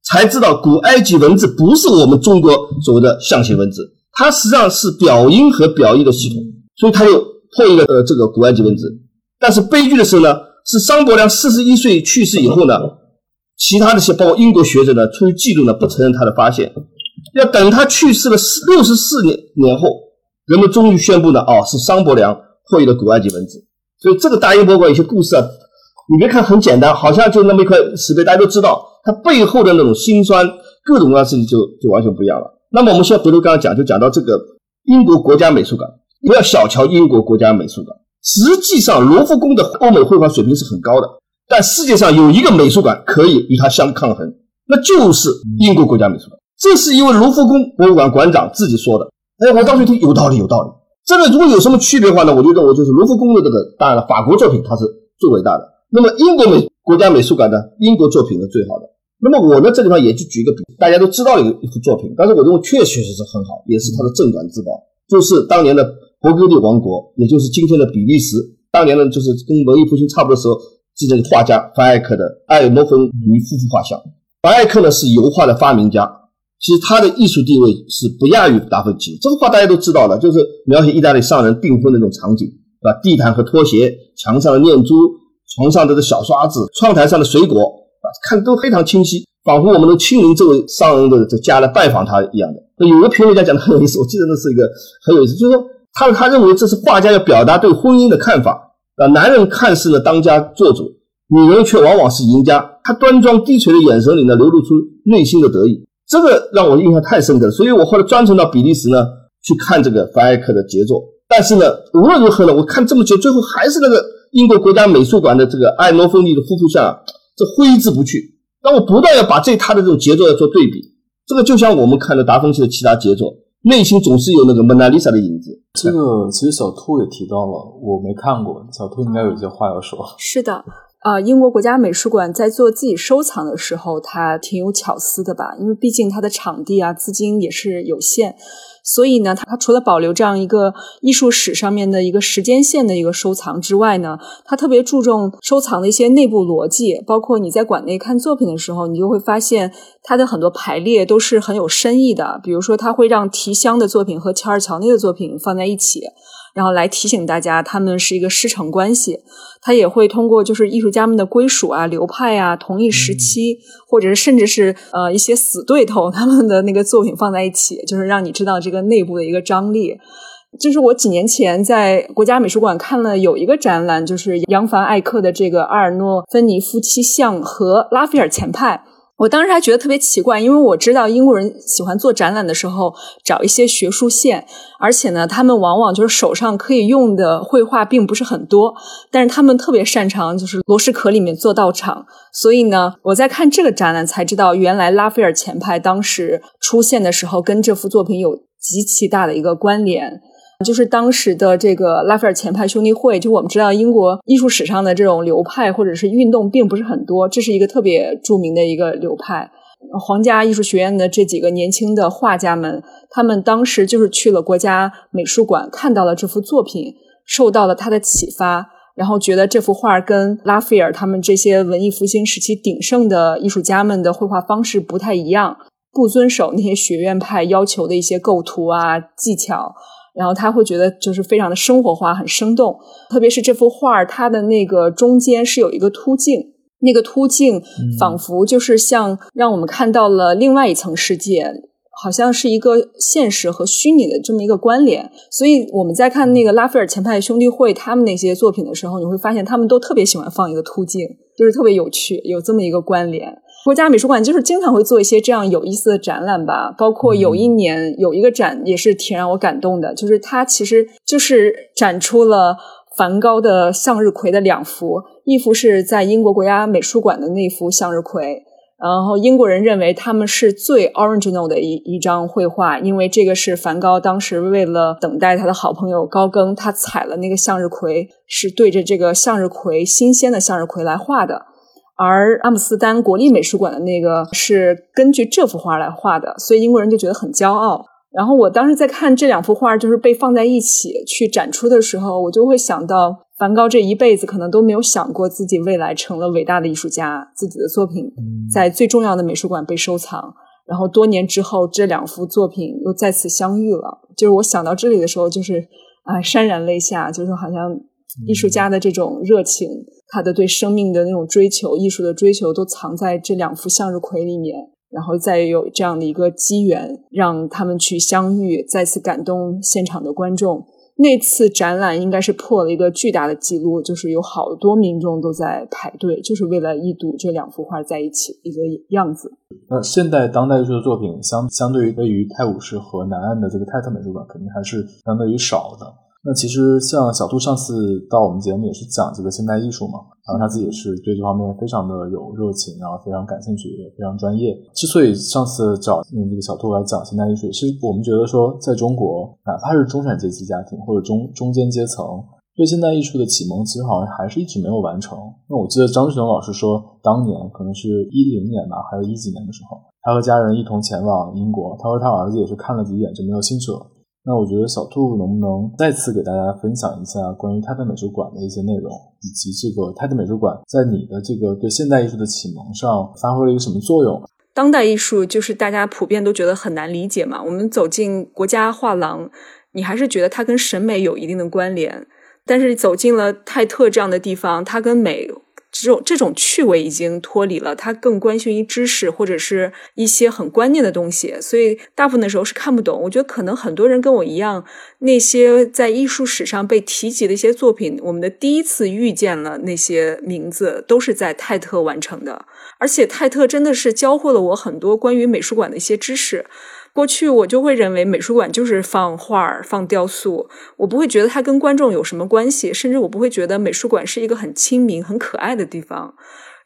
才知道古埃及文字不是我们中国所谓的象形文字，它实际上是表音和表意的系统，所以他又破译了呃这个古埃及文字。但是悲剧的是呢，是桑伯良四十一岁去世以后呢，其他的些包括英国学者呢，出于嫉妒呢，不承认他的发现，要等他去世了四六十四年年后，人们终于宣布呢，哦，是桑伯良破译了古埃及文字。所以这个大英博物馆有些故事啊，你别看很简单，好像就那么一块石碑，大家都知道它背后的那种辛酸，各种各样的事情就就完全不一样了。那么我们先回头刚刚讲，就讲到这个英国国家美术馆，不要小瞧英国国家美术馆。实际上，罗浮宫的欧美绘画水平是很高的，但世界上有一个美术馆可以与它相抗衡，那就是英国国家美术馆。这是一位卢浮宫博物馆馆长自己说的。哎，我当时一听，有道理，有道理。这个如果有什么区别的话呢？我就认为就是卢浮宫的这个，当然了，法国作品它是最伟大的。那么英国美国家美术馆的英国作品是最好的。那么我呢这地方也就举一个比，大家都知道的一一幅作品，但是我认为确确实实很好，也是它的镇馆之宝，就是当年的勃艮第王国，也就是今天的比利时，当年呢就是跟文艺复兴差不多时候，这个画家凡艾克的《艾尔诺芬尼夫妇画像》。凡艾克呢是油画的发明家，其实他的艺术地位是不亚于达芬奇。这个话大家都知道的，就是描写意大利商人订婚的那种场景，对吧？地毯和拖鞋，墙上的念珠，床上的这小刷子，窗台上的水果，啊，看都非常清晰，仿佛我们能亲临这位商人的这家来拜访他一样的。那有个评论家讲的很有意思，我记得那是一个很有意思，就是说他他认为这是画家要表达对婚姻的看法啊，男人看似呢当家做主，女人却往往是赢家。他端庄低垂的眼神里呢，流露出内心的得意。这个让我印象太深刻了，所以我后来专程到比利时呢去看这个凡艾克的杰作。但是呢，无论如何呢，我看这么久，最后还是那个英国国家美术馆的这个艾诺芬尼的夫妇像，这挥之不去。但我不断要把这他的这种杰作要做对比，这个就像我们看的达芬奇的其他杰作，内心总是有那个蒙娜丽莎的影子。这个其实小兔也提到了，我没看过，小兔应该有些话要说。是的。啊，英国国家美术馆在做自己收藏的时候，它挺有巧思的吧？因为毕竟它的场地啊、资金也是有限，所以呢，它除了保留这样一个艺术史上面的一个时间线的一个收藏之外呢，它特别注重收藏的一些内部逻辑。包括你在馆内看作品的时候，你就会发现它的很多排列都是很有深意的。比如说，它会让提香的作品和乔尔乔内的作品放在一起。然后来提醒大家，他们是一个师承关系。他也会通过就是艺术家们的归属啊、流派啊、同一时期，或者是甚至是呃一些死对头他们的那个作品放在一起，就是让你知道这个内部的一个张力。就是我几年前在国家美术馆看了有一个展览，就是扬凡艾克的这个阿尔诺芬尼夫妻像和拉斐尔前派。我当时还觉得特别奇怪，因为我知道英国人喜欢做展览的时候找一些学术线，而且呢，他们往往就是手上可以用的绘画并不是很多，但是他们特别擅长就是螺蛳壳里面做道场。所以呢，我在看这个展览才知道，原来拉斐尔前派当时出现的时候跟这幅作品有极其大的一个关联。就是当时的这个拉斐尔前派兄弟会，就我们知道英国艺术史上的这种流派或者是运动并不是很多，这是一个特别著名的一个流派。皇家艺术学院的这几个年轻的画家们，他们当时就是去了国家美术馆，看到了这幅作品，受到了他的启发，然后觉得这幅画跟拉斐尔他们这些文艺复兴时期鼎盛的艺术家们的绘画方式不太一样，不遵守那些学院派要求的一些构图啊技巧。然后他会觉得就是非常的生活化，很生动。特别是这幅画它的那个中间是有一个凸镜，那个凸镜仿佛就是像让我们看到了另外一层世界，好像是一个现实和虚拟的这么一个关联。所以我们在看那个拉斐尔前派兄弟会他们那些作品的时候，你会发现他们都特别喜欢放一个凸镜，就是特别有趣，有这么一个关联。国家美术馆就是经常会做一些这样有意思的展览吧，包括有一年有一个展也是挺让我感动的，就是它其实就是展出了梵高的向日葵的两幅，一幅是在英国国家美术馆的那幅向日葵，然后英国人认为他们是最 original 的一一张绘画，因为这个是梵高当时为了等待他的好朋友高更，他采了那个向日葵，是对着这个向日葵新鲜的向日葵来画的。而阿姆斯丹国立美术馆的那个是根据这幅画来画的，所以英国人就觉得很骄傲。然后我当时在看这两幅画，就是被放在一起去展出的时候，我就会想到梵高这一辈子可能都没有想过自己未来成了伟大的艺术家，自己的作品在最重要的美术馆被收藏。然后多年之后，这两幅作品又再次相遇了。就是我想到这里的时候，就是啊，潸然泪下，就是好像艺术家的这种热情。他的对生命的那种追求、艺术的追求，都藏在这两幅向日葵里面，然后再有这样的一个机缘，让他们去相遇，再次感动现场的观众。那次展览应该是破了一个巨大的记录，就是有好多民众都在排队，就是为了一睹这两幅画在一起一个样子。那现代当代艺术的作品，相相对于位于泰晤士河南岸的这个泰特美术馆，肯定还是相对于少的。那其实像小兔上次到我们节目也是讲这个现代艺术嘛，然后他自己也是对这方面非常的有热情，然后非常感兴趣，也非常专业。之所以上次找嗯这个小兔来讲现代艺术，其实我们觉得说，在中国，哪怕是中产阶级家庭或者中中间阶层，对现代艺术的启蒙，其实好像还是一直没有完成。那我记得张志雄老师说，当年可能是一零年吧，还是一几年的时候，他和家人一同前往英国，他和他儿子也是看了几眼就没有兴趣了。那我觉得小兔能不能再次给大家分享一下关于泰特美术馆的一些内容，以及这个泰特美术馆在你的这个对现代艺术的启蒙上发挥了一个什么作用？当代艺术就是大家普遍都觉得很难理解嘛。我们走进国家画廊，你还是觉得它跟审美有一定的关联，但是走进了泰特这样的地方，它跟美。这种这种趣味已经脱离了，它更关心于知识或者是一些很观念的东西，所以大部分的时候是看不懂。我觉得可能很多人跟我一样，那些在艺术史上被提及的一些作品，我们的第一次遇见了那些名字，都是在泰特完成的。而且泰特真的是教会了我很多关于美术馆的一些知识。过去我就会认为美术馆就是放画儿、放雕塑，我不会觉得它跟观众有什么关系，甚至我不会觉得美术馆是一个很亲民、很可爱的地方。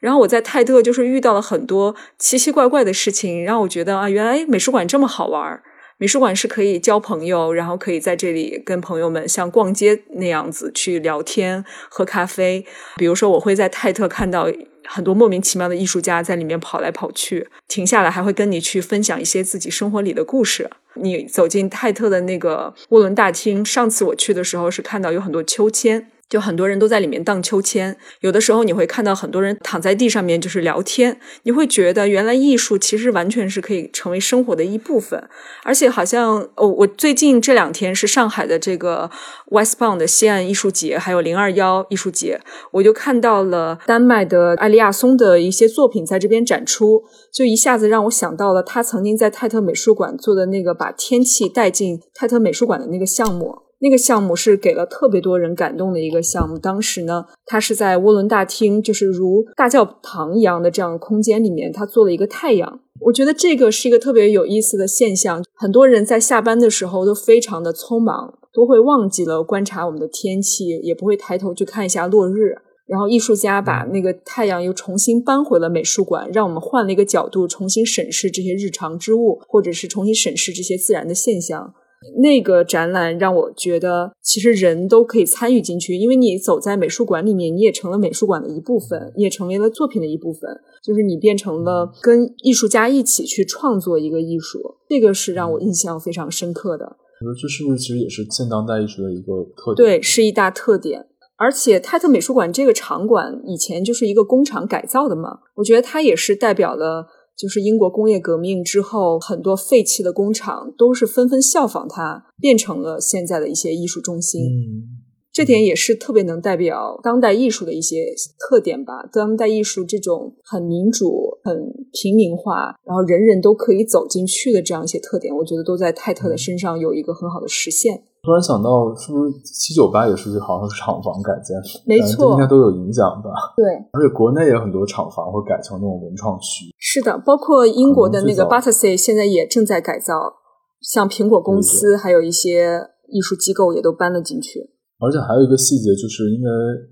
然后我在泰特就是遇到了很多奇奇怪怪的事情，让我觉得啊，原来美术馆这么好玩儿。美术馆是可以交朋友，然后可以在这里跟朋友们像逛街那样子去聊天、喝咖啡。比如说，我会在泰特看到。很多莫名其妙的艺术家在里面跑来跑去，停下来还会跟你去分享一些自己生活里的故事。你走进泰特的那个涡轮大厅，上次我去的时候是看到有很多秋千。就很多人都在里面荡秋千，有的时候你会看到很多人躺在地上面就是聊天，你会觉得原来艺术其实完全是可以成为生活的一部分，而且好像哦，我最近这两天是上海的这个 Westbound 的西岸艺术节，还有零二幺艺术节，我就看到了丹麦的艾利亚松的一些作品在这边展出，就一下子让我想到了他曾经在泰特美术馆做的那个把天气带进泰特美术馆的那个项目。那个项目是给了特别多人感动的一个项目。当时呢，他是在涡轮大厅，就是如大教堂一样的这样的空间里面，他做了一个太阳。我觉得这个是一个特别有意思的现象。很多人在下班的时候都非常的匆忙，都会忘记了观察我们的天气，也不会抬头去看一下落日。然后艺术家把那个太阳又重新搬回了美术馆，让我们换了一个角度重新审视这些日常之物，或者是重新审视这些自然的现象。那个展览让我觉得，其实人都可以参与进去，因为你走在美术馆里面，你也成了美术馆的一部分，你也成为了作品的一部分，就是你变成了跟艺术家一起去创作一个艺术，这个是让我印象非常深刻的。我觉得这是不是其实也是现当代艺术的一个特点？对，是一大特点。而且泰特美术馆这个场馆以前就是一个工厂改造的嘛，我觉得它也是代表了。就是英国工业革命之后，很多废弃的工厂都是纷纷效仿它，变成了现在的一些艺术中心。嗯，这点也是特别能代表当代艺术的一些特点吧。当代艺术这种很民主、很平民化，然后人人都可以走进去的这样一些特点，我觉得都在泰特的身上有一个很好的实现。突然想到，是不是七九八也是好像是厂房改建？没错，应该都有影响吧。对，而且国内也有很多厂房会改成那种文创区。是的，包括英国的那个 Battersea 现在也正在改造，像苹果公司还有一些艺术机构也都搬了进去。而且还有一个细节，就是因为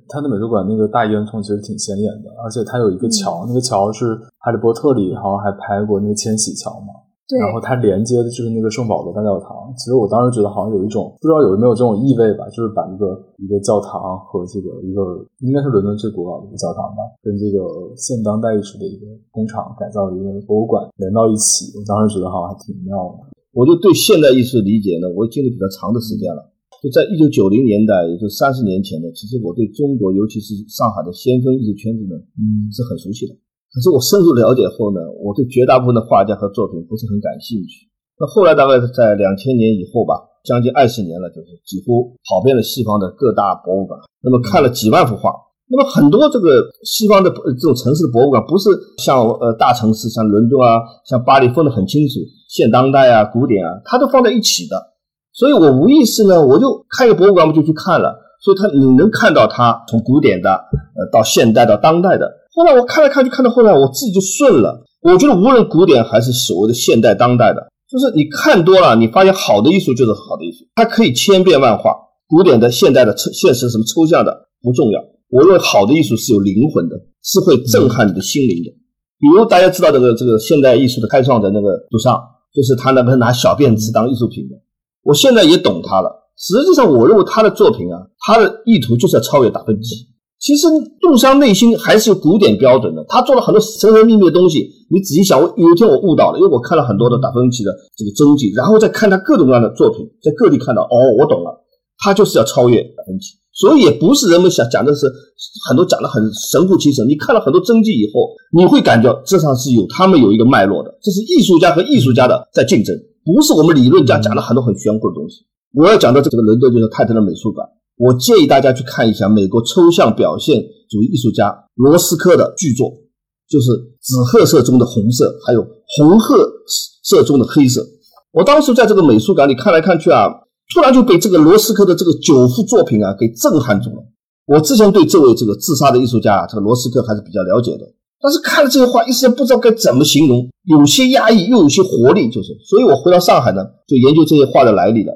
它的美术馆那个大烟囱其实挺显眼的，而且它有一个桥，那个桥是《哈利波特》里好像还拍过那个千禧桥嘛。然后它连接的就是那个圣保罗大教堂。其实我当时觉得好像有一种不知道有没有这种意味吧，就是把一个一个教堂和这个一个应该是伦敦最古老的一个教堂吧，跟这个现当代艺术的一个工厂改造的一个博物馆连到一起。我当时觉得好像还挺妙的。我就对现代艺术的理解呢，我经历比较长的时间了。就在一九九零年代，也就三十年前呢，其实我对中国，尤其是上海的先锋艺术圈子呢，嗯，是很熟悉的。可是我深入了解后呢，我对绝大部分的画家和作品不是很感兴趣。那后来大概是在两千年以后吧，将近二十年了，就是几乎跑遍了西方的各大博物馆，那么看了几万幅画。那么很多这个西方的这种城市的博物馆，不是像呃大城市像伦敦啊、像巴黎分得很清楚，现当代啊、古典啊，它都放在一起的。所以我无意识呢，我就看一个博物馆，我就去看了。所以他你能看到他从古典的呃到现代到当代的。后来我看来看去看到后来，我自己就顺了。我觉得无论古典还是所谓的现代当代的，就是你看多了，你发现好的艺术就是好的艺术，它可以千变万化。古典的、现代的、抽现实什么抽象的不重要。我认为好的艺术是有灵魂的，是会震撼你的心灵的。比如大家知道这个这个现代艺术的开创者那个杜尚，就是他那个拿小便池当艺术品的。我现在也懂他了。实际上，我认为他的作品啊，他的意图就是要超越达芬奇。其实杜尚内心还是有古典标准的，他做了很多神神秘秘的东西。你仔细想，我有一天我悟到了，因为我看了很多的达芬奇的这个踪迹，然后再看他各种各样的作品，在各地看到，哦，我懂了，他就是要超越达芬奇。所以也不是人们想讲的是很多讲的很神乎其神。你看了很多真迹以后，你会感觉这上是有他们有一个脉络的，这是艺术家和艺术家的在竞争，不是我们理论家讲的很多很玄乎的东西。我要讲的这个伦敦就是泰特的美术馆，我建议大家去看一下美国抽象表现主义艺术家罗斯科的巨作，就是紫褐色中的红色，还有红褐色中的黑色。我当时在这个美术馆里看来看去啊，突然就被这个罗斯科的这个九幅作品啊给震撼住了。我之前对这位这个自杀的艺术家啊，这个罗斯科还是比较了解的，但是看了这些画，一时间不知道该怎么形容，有些压抑又有些活力，就是。所以我回到上海呢，就研究这些画的来历了。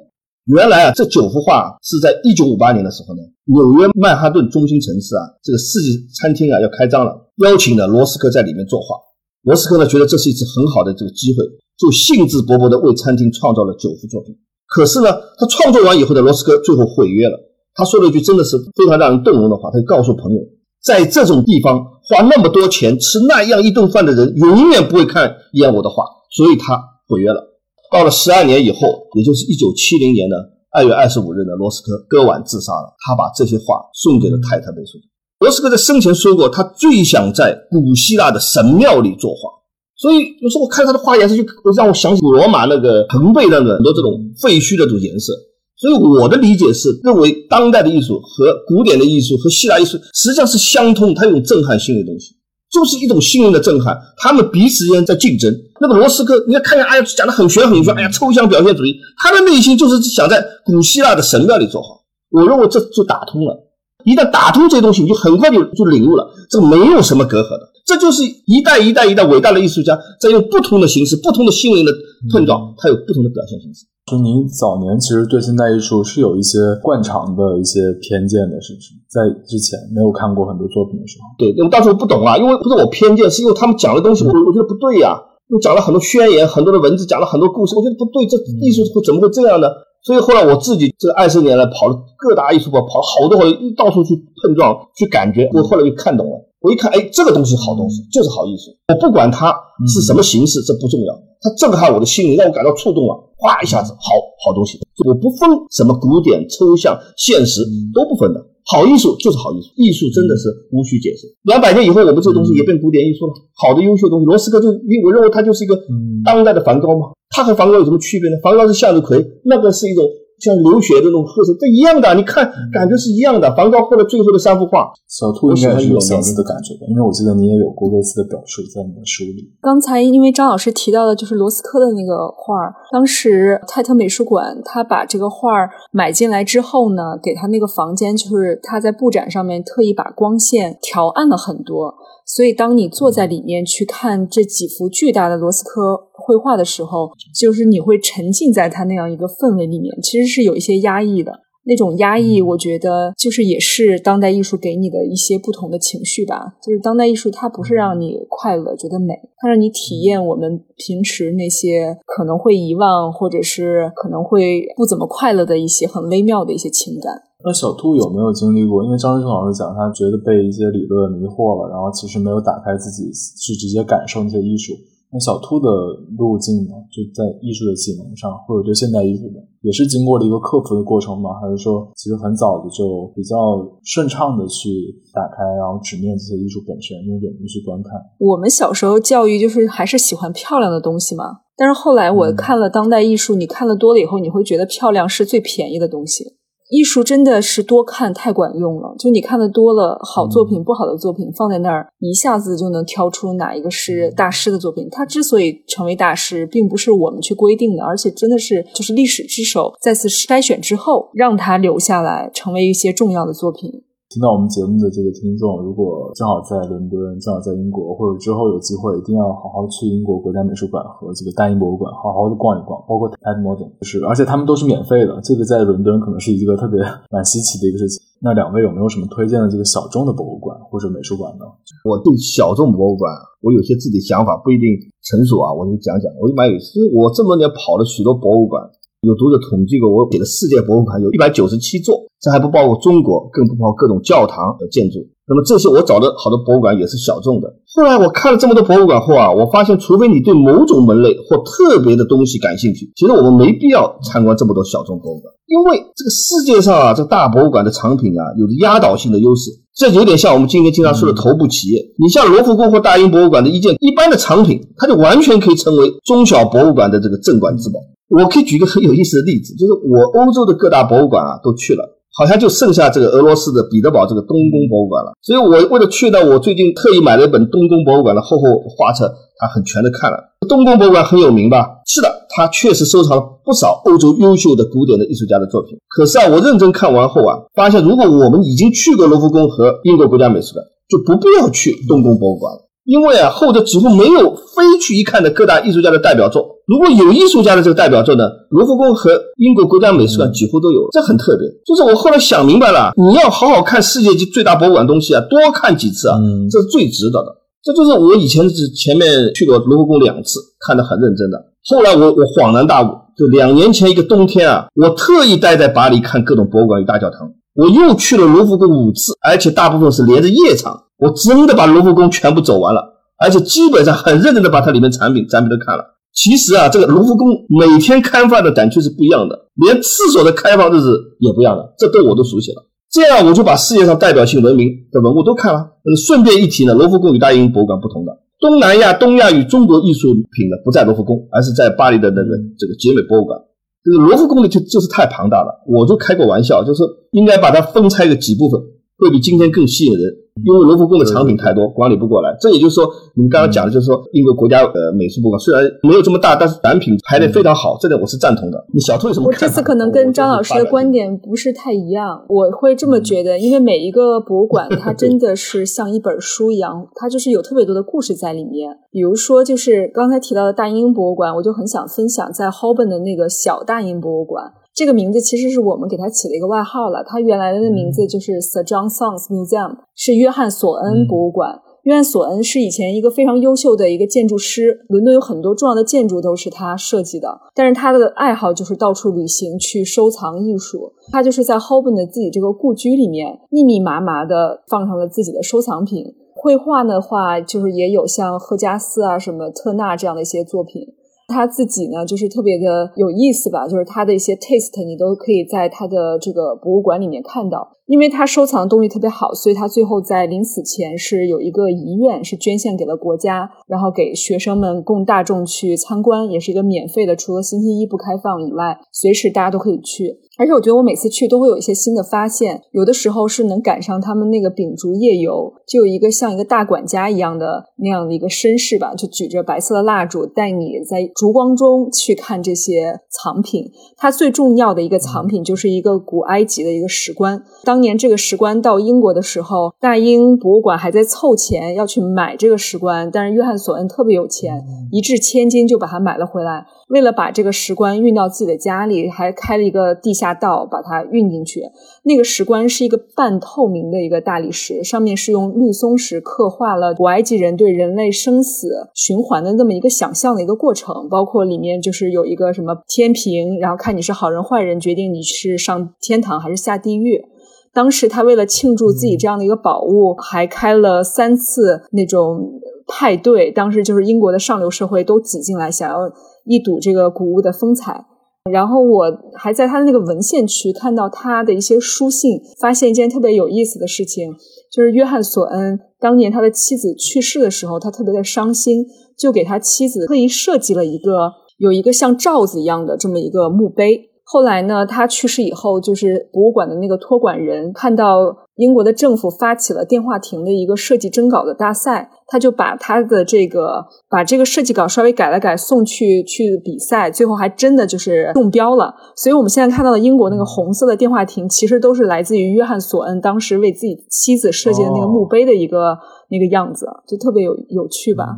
原来啊，这九幅画是在一九五八年的时候呢，纽约曼哈顿中心城市啊，这个世纪餐厅啊要开张了，邀请了罗斯科在里面作画。罗斯科呢觉得这是一次很好的这个机会。就兴致勃勃地为餐厅创造了九幅作品，可是呢，他创作完以后的罗斯科最后毁约了。他说了一句真的是非常让人动容的话，他就告诉朋友，在这种地方花那么多钱吃那样一顿饭的人，永远不会看一眼我的画，所以他毁约了。到了十二年以后，也就是一九七零年的二月二十五日呢，罗斯科割腕自杀了。他把这些画送给了泰特美术馆。罗斯科在生前说过，他最想在古希腊的神庙里作画。所以有时候我看他的画颜色，就让我想起罗马那个蓬贝那个很多这种废墟的这种颜色。所以我的理解是，认为当代的艺术和古典的艺术和希腊艺术实际上是相通，它有震撼性的东西，就是一种心灵的震撼。他们彼此之间在竞争。那个罗斯科，你要看见，哎呀，讲的很玄很玄，哎呀，抽象表现主义，他的内心就是想在古希腊的神庙里做好。我认为这就打通了。一旦打通这些东西，你就很快就就领悟了，这个没有什么隔阂的。这就是一代一代一代伟大的艺术家在用不同的形式、不同的心灵的碰撞，它有不同的表现形式。就您早年其实对现代艺术是有一些惯常的一些偏见的，是不是？在之前没有看过很多作品的时候，对，因为当时我不懂啊，因为不是我偏见，是因为他们讲的东西，我我觉得不对呀。又讲了很多宣言，很多的文字，讲了很多故事，我觉得不对，这艺术会怎么会这样呢？所以后来我自己这二十年来跑了各大艺术馆，跑了好多好多，到处去碰撞，去感觉。我后来就看懂了。我一看，哎，这个东西好东西，就是好艺术。我不管它是什么形式，这不重要，它震撼我的心灵，让我感到触动了，哗一下子，好好东西。我不分什么古典、抽象、现实都不分的，好艺术就是好艺术。艺术真的是无需解释。两百年以后，我们这个东西也变古典艺术了。好的、优秀的东西，罗斯科就我认为他就是一个当代的梵高嘛。他和梵高有什么区别呢？梵高是向日葵，那个是一种。像流血的那种褐色，这一样的，你看感觉是一样的。梵高后来最后的三幅画，小兔应该是有相似的感觉的，因为我记得你也有过类似的表述在你的书里。刚才因为张老师提到的就是罗斯科的那个画儿，当时泰特美术馆他把这个画儿买进来之后呢，给他那个房间就是他在布展上面特意把光线调暗了很多。所以，当你坐在里面去看这几幅巨大的罗斯科绘画的时候，就是你会沉浸在他那样一个氛围里面，其实是有一些压抑的。那种压抑，我觉得就是也是当代艺术给你的一些不同的情绪吧。就是当代艺术，它不是让你快乐、觉得美，它让你体验我们平时那些可能会遗忘，或者是可能会不怎么快乐的一些很微妙的一些情感。那小兔有没有经历过？因为张志老师讲，他觉得被一些理论迷惑了，然后其实没有打开自己去直接感受那些艺术。那小兔的路径呢？就在艺术的启蒙上，或者对现代艺术的，也是经过了一个克服的过程吗？还是说，其实很早的就比较顺畅的去打开，然后直面这些艺术本身，用眼睛去观看？我们小时候教育就是还是喜欢漂亮的东西嘛。但是后来我看了当代艺术，你看了多了以后，你会觉得漂亮是最便宜的东西。艺术真的是多看太管用了，就你看的多了，好作品、不好的作品放在那儿，一下子就能挑出哪一个是大师的作品。他之所以成为大师，并不是我们去规定的，而且真的是就是历史之手再次筛选之后，让他留下来成为一些重要的作品。听到我们节目的这个听众，如果正好在伦敦，正好在英国，或者之后有机会，一定要好好去英国国家美术馆和这个大英博物馆好好的逛一逛，包括 Tate Modern，就是而且他们都是免费的，这个在伦敦可能是一个特别蛮稀奇的一个事情。那两位有没有什么推荐的这个小众的博物馆或者美术馆呢？我对小众博物馆，我有些自己想法，不一定成熟啊，我就讲讲。我就蛮有意思，我这么多年跑了许多博物馆。有读者统计过，我给的世界博物馆有一百九十七座，这还不包括中国，更不包括各种教堂的建筑。那么这些我找的好的博物馆也是小众的。后来我看了这么多博物馆后啊，我发现，除非你对某种门类或特别的东西感兴趣，其实我们没必要参观这么多小众博物馆。因为这个世界上啊，这大博物馆的藏品啊，有着压倒性的优势。这有点像我们今天经常说的头部企业。你像罗浮宫或大英博物馆的一件一般的藏品，它就完全可以成为中小博物馆的这个镇馆之宝。我可以举个很有意思的例子，就是我欧洲的各大博物馆啊都去了。好像就剩下这个俄罗斯的彼得堡这个东宫博物馆了，所以我为了去呢，我最近特意买了一本东宫博物馆的厚厚画册，它很全的看了。东宫博物馆很有名吧？是的，它确实收藏了不少欧洲优秀的古典的艺术家的作品。可是啊，我认真看完后啊，发现如果我们已经去过罗浮宫和英国国家美术馆，就不必要去东宫博物馆了。因为啊，后者几乎没有非去一看的各大艺术家的代表作。如果有艺术家的这个代表作呢，卢浮宫和英国国家美术馆几乎都有，这很特别。就是我后来想明白了，你要好好看世界级最大博物馆东西啊，多看几次啊，这是最值得的。这就是我以前是前面去过卢浮宫两次，看得很认真的。后来我我恍然大悟，就两年前一个冬天啊，我特意待在巴黎看各种博物馆与大教堂。我又去了卢浮宫五次，而且大部分是连着夜场。我真的把卢浮宫全部走完了，而且基本上很认真的把它里面产品、展品都看了。其实啊，这个卢浮宫每天开放的展区是不一样的，连厕所的开放日子也不一样的，这都我都熟悉了。这样我就把世界上代表性文明的文物都看了。嗯，顺便一提呢，卢浮宫与大英博物馆不同的，东南亚、东亚与中国艺术品呢不在卢浮宫，而是在巴黎的那个这个杰美博物馆。这个卢浮宫呢，就就是太庞大了，我就开过玩笑，就是应该把它分拆个几部分，会比今天更吸引人。因为罗浮宫的藏品太多，管理不过来。这也就是说，你们刚刚讲的，就是说，英国国家呃美术博物馆虽然没有这么大，但是展品排的非常好，这点我是赞同的。你小兔有什么？我这次可能跟张老师的观点不是太一样，我会这么觉得，因为每一个博物馆 <laughs> 它真的是像一本书一样，它就是有特别多的故事在里面。比如说，就是刚才提到的大英博物馆，我就很想分享在 Holborn 的那个小大英博物馆。这个名字其实是我们给它起了一个外号了。它原来的名字就是 Sir John Soanes Museum，是约翰索恩博物馆。约翰索恩是以前一个非常优秀的一个建筑师，伦敦有很多重要的建筑都是他设计的。但是他的爱好就是到处旅行去收藏艺术。他就是在 Holborn 的自己这个故居里面密密麻麻的放上了自己的收藏品。绘画的话，就是也有像赫加斯啊、什么特纳这样的一些作品。他自己呢，就是特别的有意思吧，就是他的一些 taste，你都可以在他的这个博物馆里面看到。因为他收藏的东西特别好，所以他最后在临死前是有一个遗愿，是捐献给了国家，然后给学生们供大众去参观，也是一个免费的，除了星期一不开放以外，随时大家都可以去。而且我觉得我每次去都会有一些新的发现，有的时候是能赶上他们那个秉烛夜游，就有一个像一个大管家一样的那样的一个绅士吧，就举着白色的蜡烛，带你在烛光中去看这些藏品。它最重要的一个藏品就是一个古埃及的一个石棺。当年这个石棺到英国的时候，大英博物馆还在凑钱要去买这个石棺，但是约翰索恩特别有钱，一掷千金就把它买了回来。为了把这个石棺运到自己的家里，还开了一个地下道把它运进去。那个石棺是一个半透明的一个大理石，上面是用绿松石刻画了古埃及人对人类生死循环的那么一个想象的一个过程，包括里面就是有一个什么天平，然后看你是好人坏人，决定你是上天堂还是下地狱。当时他为了庆祝自己这样的一个宝物，还开了三次那种派对。当时就是英国的上流社会都挤进来，想要。一睹这个古物的风采，然后我还在他的那个文献区看到他的一些书信，发现一件特别有意思的事情，就是约翰索恩当年他的妻子去世的时候，他特别的伤心，就给他妻子特意设计了一个有一个像罩子一样的这么一个墓碑。后来呢，他去世以后，就是博物馆的那个托管人看到英国的政府发起了电话亭的一个设计征稿的大赛，他就把他的这个把这个设计稿稍微改了改，送去去比赛，最后还真的就是中标了。所以我们现在看到的英国那个红色的电话亭，其实都是来自于约翰索恩当时为自己妻子设计的那个墓碑的一个那个样子，就特别有有趣吧。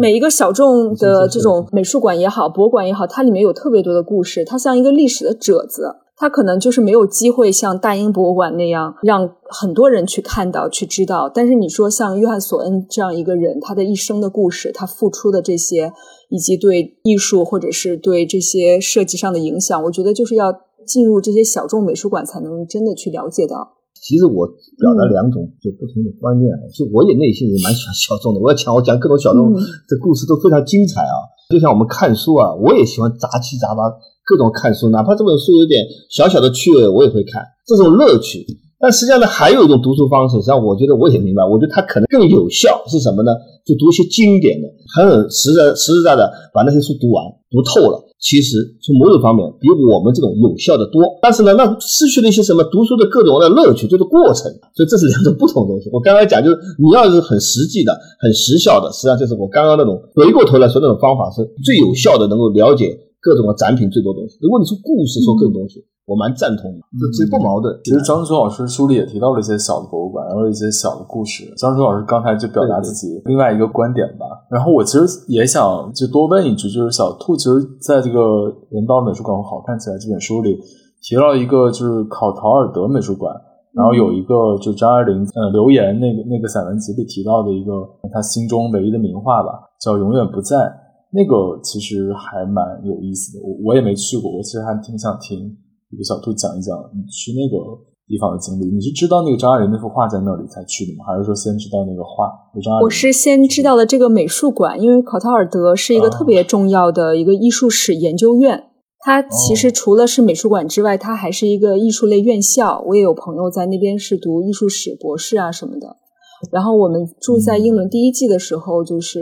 每一个小众的这种美术馆也好，博物馆也好，它里面有特别多的故事，它像一个历史的褶子。它可能就是没有机会像大英博物馆那样让很多人去看到、去知道。但是你说像约翰·索恩这样一个人，他的一生的故事，他付出的这些，以及对艺术或者是对这些设计上的影响，我觉得就是要进入这些小众美术馆才能真的去了解到。其实我表达两种就不同的观念，就我也内心也蛮喜欢小众的。我要讲，我讲各种小众的故事都非常精彩啊。就像我们看书啊，我也喜欢杂七杂八。各种看书，哪怕这本书有点小小的趣味，我也会看，这种乐趣。但实际上呢，还有一种读书方式，实际上我觉得我也明白，我觉得它可能更有效是什么呢？就读一些经典的，很实在、实实在在把那些书读完、读透了。其实从某种方面比我们这种有效的多。但是呢，那失去了一些什么读书的各种的乐趣，就是过程。所以这是两种不同的东西。我刚刚讲就是，你要是很实际的、很实效的，实际上就是我刚刚那种回过头来说那种方法是最有效的，能够了解。各种的展品最多东西。如果你说故事，说各种东西，我蛮赞同的，这其实不矛盾。其实张志忠老师书里也提到了一些小的博物馆，然后一些小的故事。张志忠老师刚才就表达自己另外一个观点吧。然后我其实也想就多问一句，就是小兔其实在这个《人道美术馆会好看起来》这本书里提到一个就是考陶尔德美术馆，然后有一个就张爱玲呃留言那个那个散文集里提到的一个他心中唯一的名画吧，叫《永远不在》。那个其实还蛮有意思的，我我也没去过，我其实还挺想听一个小兔讲一讲你去那个地方的经历。你是知道那个张爱玲那幅画在那里才去的吗？还是说先知道那个画？我是先知道了这个美术馆，因为考陶尔德是一个特别重要的一个艺术史研究院，它其实除了是美术馆之外，它还是一个艺术类院校。我也有朋友在那边是读艺术史博士啊什么的。然后我们住在英伦第一季的时候，就是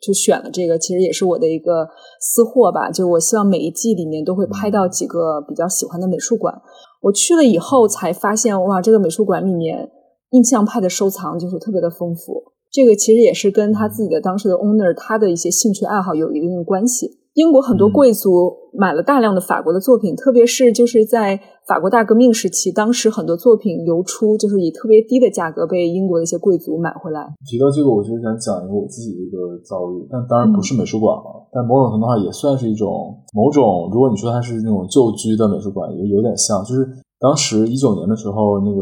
就选了这个，其实也是我的一个私货吧。就我希望每一季里面都会拍到几个比较喜欢的美术馆。我去了以后才发现，哇，这个美术馆里面印象派的收藏就是特别的丰富。这个其实也是跟他自己的当时的 owner 他的一些兴趣爱好有一定的关系。英国很多贵族买了大量的法国的作品，特别是就是在法国大革命时期，当时很多作品流出，就是以特别低的价格被英国的一些贵族买回来。提到这个，我就想讲一个我自己的一个遭遇，但当然不是美术馆了，但某种程度上也算是一种某种。如果你说它是那种旧居的美术馆，也有点像。就是当时一九年的时候，那个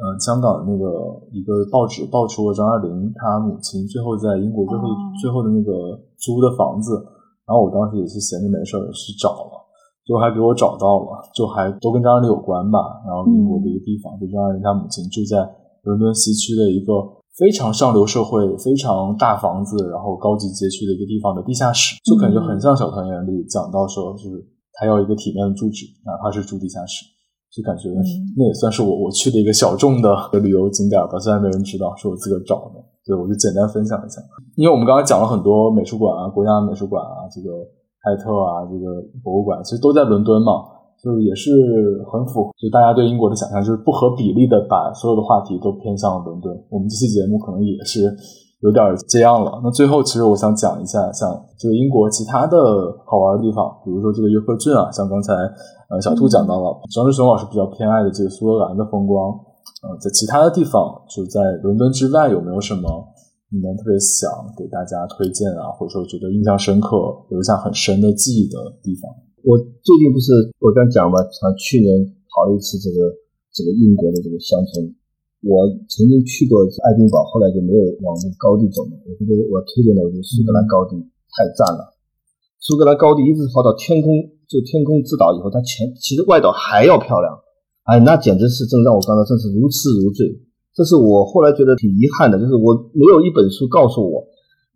呃，香港那个一个报纸爆出了张爱玲她母亲最后在英国最后最后的那个租的房子。然后我当时也是闲着没事儿去找了，最后还给我找到了，就还都跟张爱玲有关吧。然后英国的一个地方，就张爱玲她母亲住在伦敦西区的一个非常上流社会、非常大房子，然后高级街区的一个地方的地下室，就感觉很像小团圆里讲到说，就是他要一个体面的住址，哪怕是住地下室，就感觉那也算是我我去的一个小众的旅游景点吧，虽然没人知道是我自个儿找的。对，我就简单分享一下，因为我们刚才讲了很多美术馆啊，国家美术馆啊，这个泰特啊，这个博物馆，其实都在伦敦嘛，就是也是很符合就大家对英国的想象，就是不合比例的把所有的话题都偏向了伦敦。我们这期节目可能也是有点这样了。那最后，其实我想讲一下，像这个英国其他的好玩的地方，比如说这个约克郡啊，像刚才呃小兔讲到了，张志雄老师比较偏爱的这个苏格兰的风光。呃，在其他的地方，就在伦敦之外，有没有什么你们特别想给大家推荐啊，或者说觉得印象深刻、留下很深的记忆的地方？我最近不是我刚讲嘛，像去年跑了一次这个这个英国的这个乡村，我曾经去过爱丁堡，后来就没有往那个高地走了。我觉得我推荐的，我觉得苏格兰高地太赞了。苏格兰高地一直跑到天空，就天空之岛以后，它前其实外岛还要漂亮。哎，那简直是真让我刚刚真是如痴如醉。这是我后来觉得挺遗憾的，就是我没有一本书告诉我，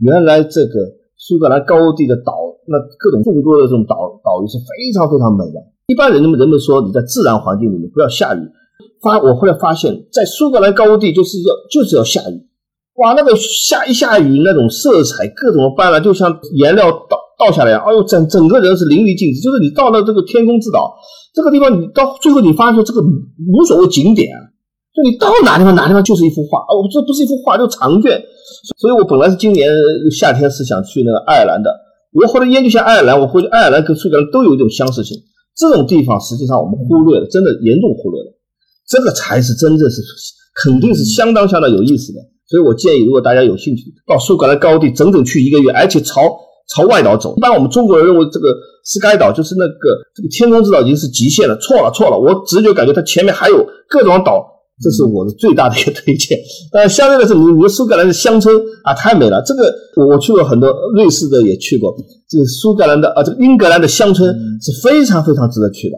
原来这个苏格兰高地的岛，那各种众多的这种岛岛屿是非常非常美的。一般人们人们说你在自然环境里面不要下雨，发我后来发现，在苏格兰高地就是要就是要下雨。哇，那个下一下雨，那种色彩各种斑斓，就像颜料倒倒下来，哎呦，整整个人是淋漓尽致。就是你到了这个天空之岛。这个地方，你到最后你发现这个无所谓景点，就你到哪地方哪地方就是一幅画哦，这不是一幅画，就长卷。所以我本来是今年夏天是想去那个爱尔兰的，我后来研究下爱尔兰，我回去爱尔兰跟苏格兰都有一种相似性。这种地方实际上我们忽略了，真的严重忽略了，这个才是真正是肯定是相当相当有意思的。所以我建议，如果大家有兴趣到苏格兰高地整整去一个月，而且朝朝外岛走。一般我们中国人认为这个 Sky 岛就是那个这个天空之岛已经是极限了，错了错了，我直觉感觉它前面还有各种岛，这是我的最大的一个推荐。但相对来说，你你苏格兰的乡村啊太美了，这个我我去过很多，瑞士的也去过，这个苏格兰的啊这个英格兰的乡村是非常非常值得去的。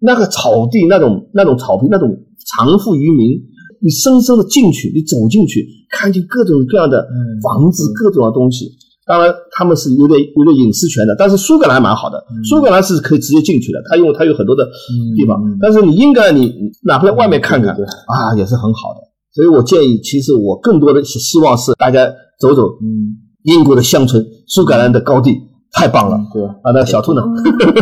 那个草地，那种那种草坪，那种藏富于民，你深深的进去，你走进去，看见各种各样的房子，各种的东西。当然，他们是有点有点隐私权的，但是苏格兰蛮好的，苏格兰是可以直接进去的，它因为它有很多的地方。但是你英格兰，你哪怕在外面看看啊，也是很好的。所以我建议，其实我更多的是希望是大家走走英国的乡村，苏格兰的高地。太棒了，对啊，那小兔呢？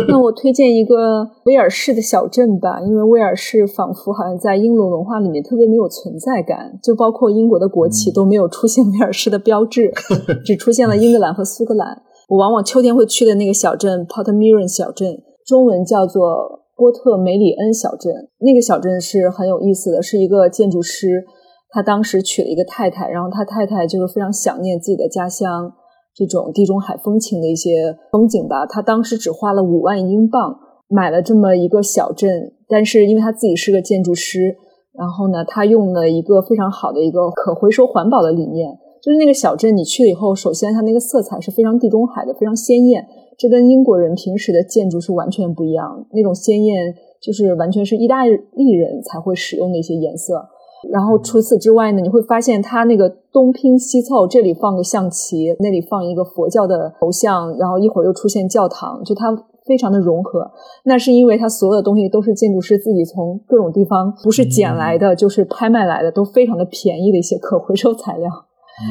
那我推荐一个威尔士的小镇吧，因为威尔士仿佛好像在英伦文化里面特别没有存在感，就包括英国的国旗都没有出现威尔士的标志，<laughs> 只出现了英格兰和苏格兰。我往往秋天会去的那个小镇 Portmeirion 小镇，中文叫做波特梅里恩小镇。那个小镇是很有意思的，是一个建筑师，他当时娶了一个太太，然后他太太就是非常想念自己的家乡。这种地中海风情的一些风景吧，他当时只花了五万英镑买了这么一个小镇，但是因为他自己是个建筑师，然后呢，他用了一个非常好的一个可回收环保的理念，就是那个小镇你去了以后，首先它那个色彩是非常地中海的，非常鲜艳，这跟英国人平时的建筑是完全不一样，那种鲜艳就是完全是意大利人才会使用的一些颜色。然后除此之外呢，你会发现它那个东拼西凑，这里放个象棋，那里放一个佛教的头像，然后一会儿又出现教堂，就它非常的融合。那是因为它所有的东西都是建筑师自己从各种地方不是捡来的，<laughs> 就是拍卖来的，都非常的便宜的一些可回收材料。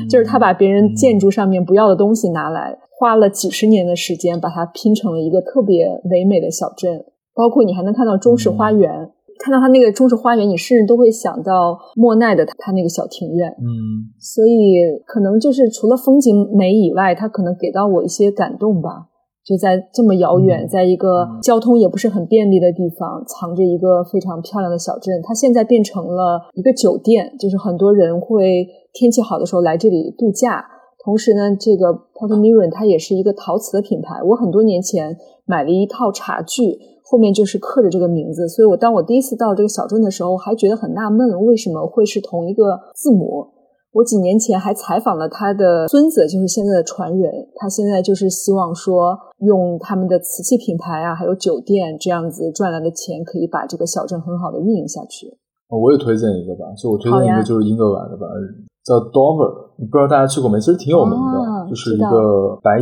就是他把别人建筑上面不要的东西拿来，花了几十年的时间把它拼成了一个特别唯美的小镇。包括你还能看到中式花园。看到他那个中式花园，你甚至都会想到莫奈的他那个小庭院。嗯，所以可能就是除了风景美以外，他可能给到我一些感动吧。就在这么遥远，在一个交通也不是很便利的地方，藏着一个非常漂亮的小镇。它现在变成了一个酒店，就是很多人会天气好的时候来这里度假。同时呢，这个 Portmeirion 它也是一个陶瓷的品牌。我很多年前买了一套茶具。后面就是刻着这个名字，所以我当我第一次到这个小镇的时候，还觉得很纳闷，为什么会是同一个字母？我几年前还采访了他的孙子，就是现在的传人，他现在就是希望说，用他们的瓷器品牌啊，还有酒店这样子赚来的钱，可以把这个小镇很好的运营下去。我也推荐一个吧，就我推荐一个就是英格兰的吧，叫 Dover，不知道大家去过没？其实挺有名的，就是一个白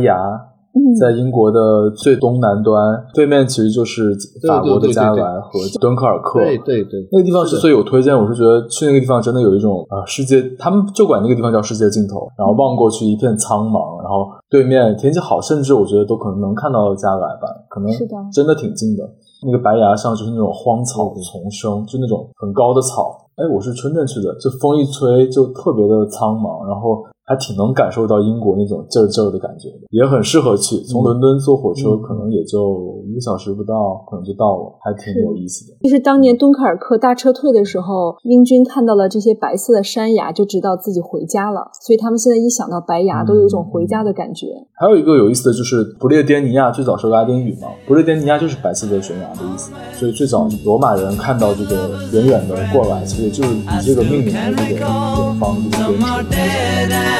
崖。在英国的最东南端，对面其实就是法国的加莱和敦刻尔克。对对对，那个地方之所以有推荐，我是觉得去那个地方真的有一种啊，世界，他们就管那个地方叫世界尽头。然后望过去一片苍茫，然后对面天气好，甚至我觉得都可能能看到加莱吧，可能真的挺近的。那个白崖上就是那种荒草丛生，就那种很高的草。哎，我是春天去的，就风一吹就特别的苍茫，然后。还挺能感受到英国那种劲儿劲儿的感觉的，也很适合去。从伦敦坐火车可能也就一个小时不到，可能就到了，还挺有意思的。就是当年敦刻尔克大撤退的时候，英军看到了这些白色的山崖，就知道自己回家了。所以他们现在一想到白崖，都有一种回家的感觉。还有一个有意思的就是不列颠尼亚最早是拉丁语嘛，不列颠尼亚就是白色的悬崖的意思。所以最早罗马人看到这个远远的过来，其实就是以这个命名的这个远方的这个。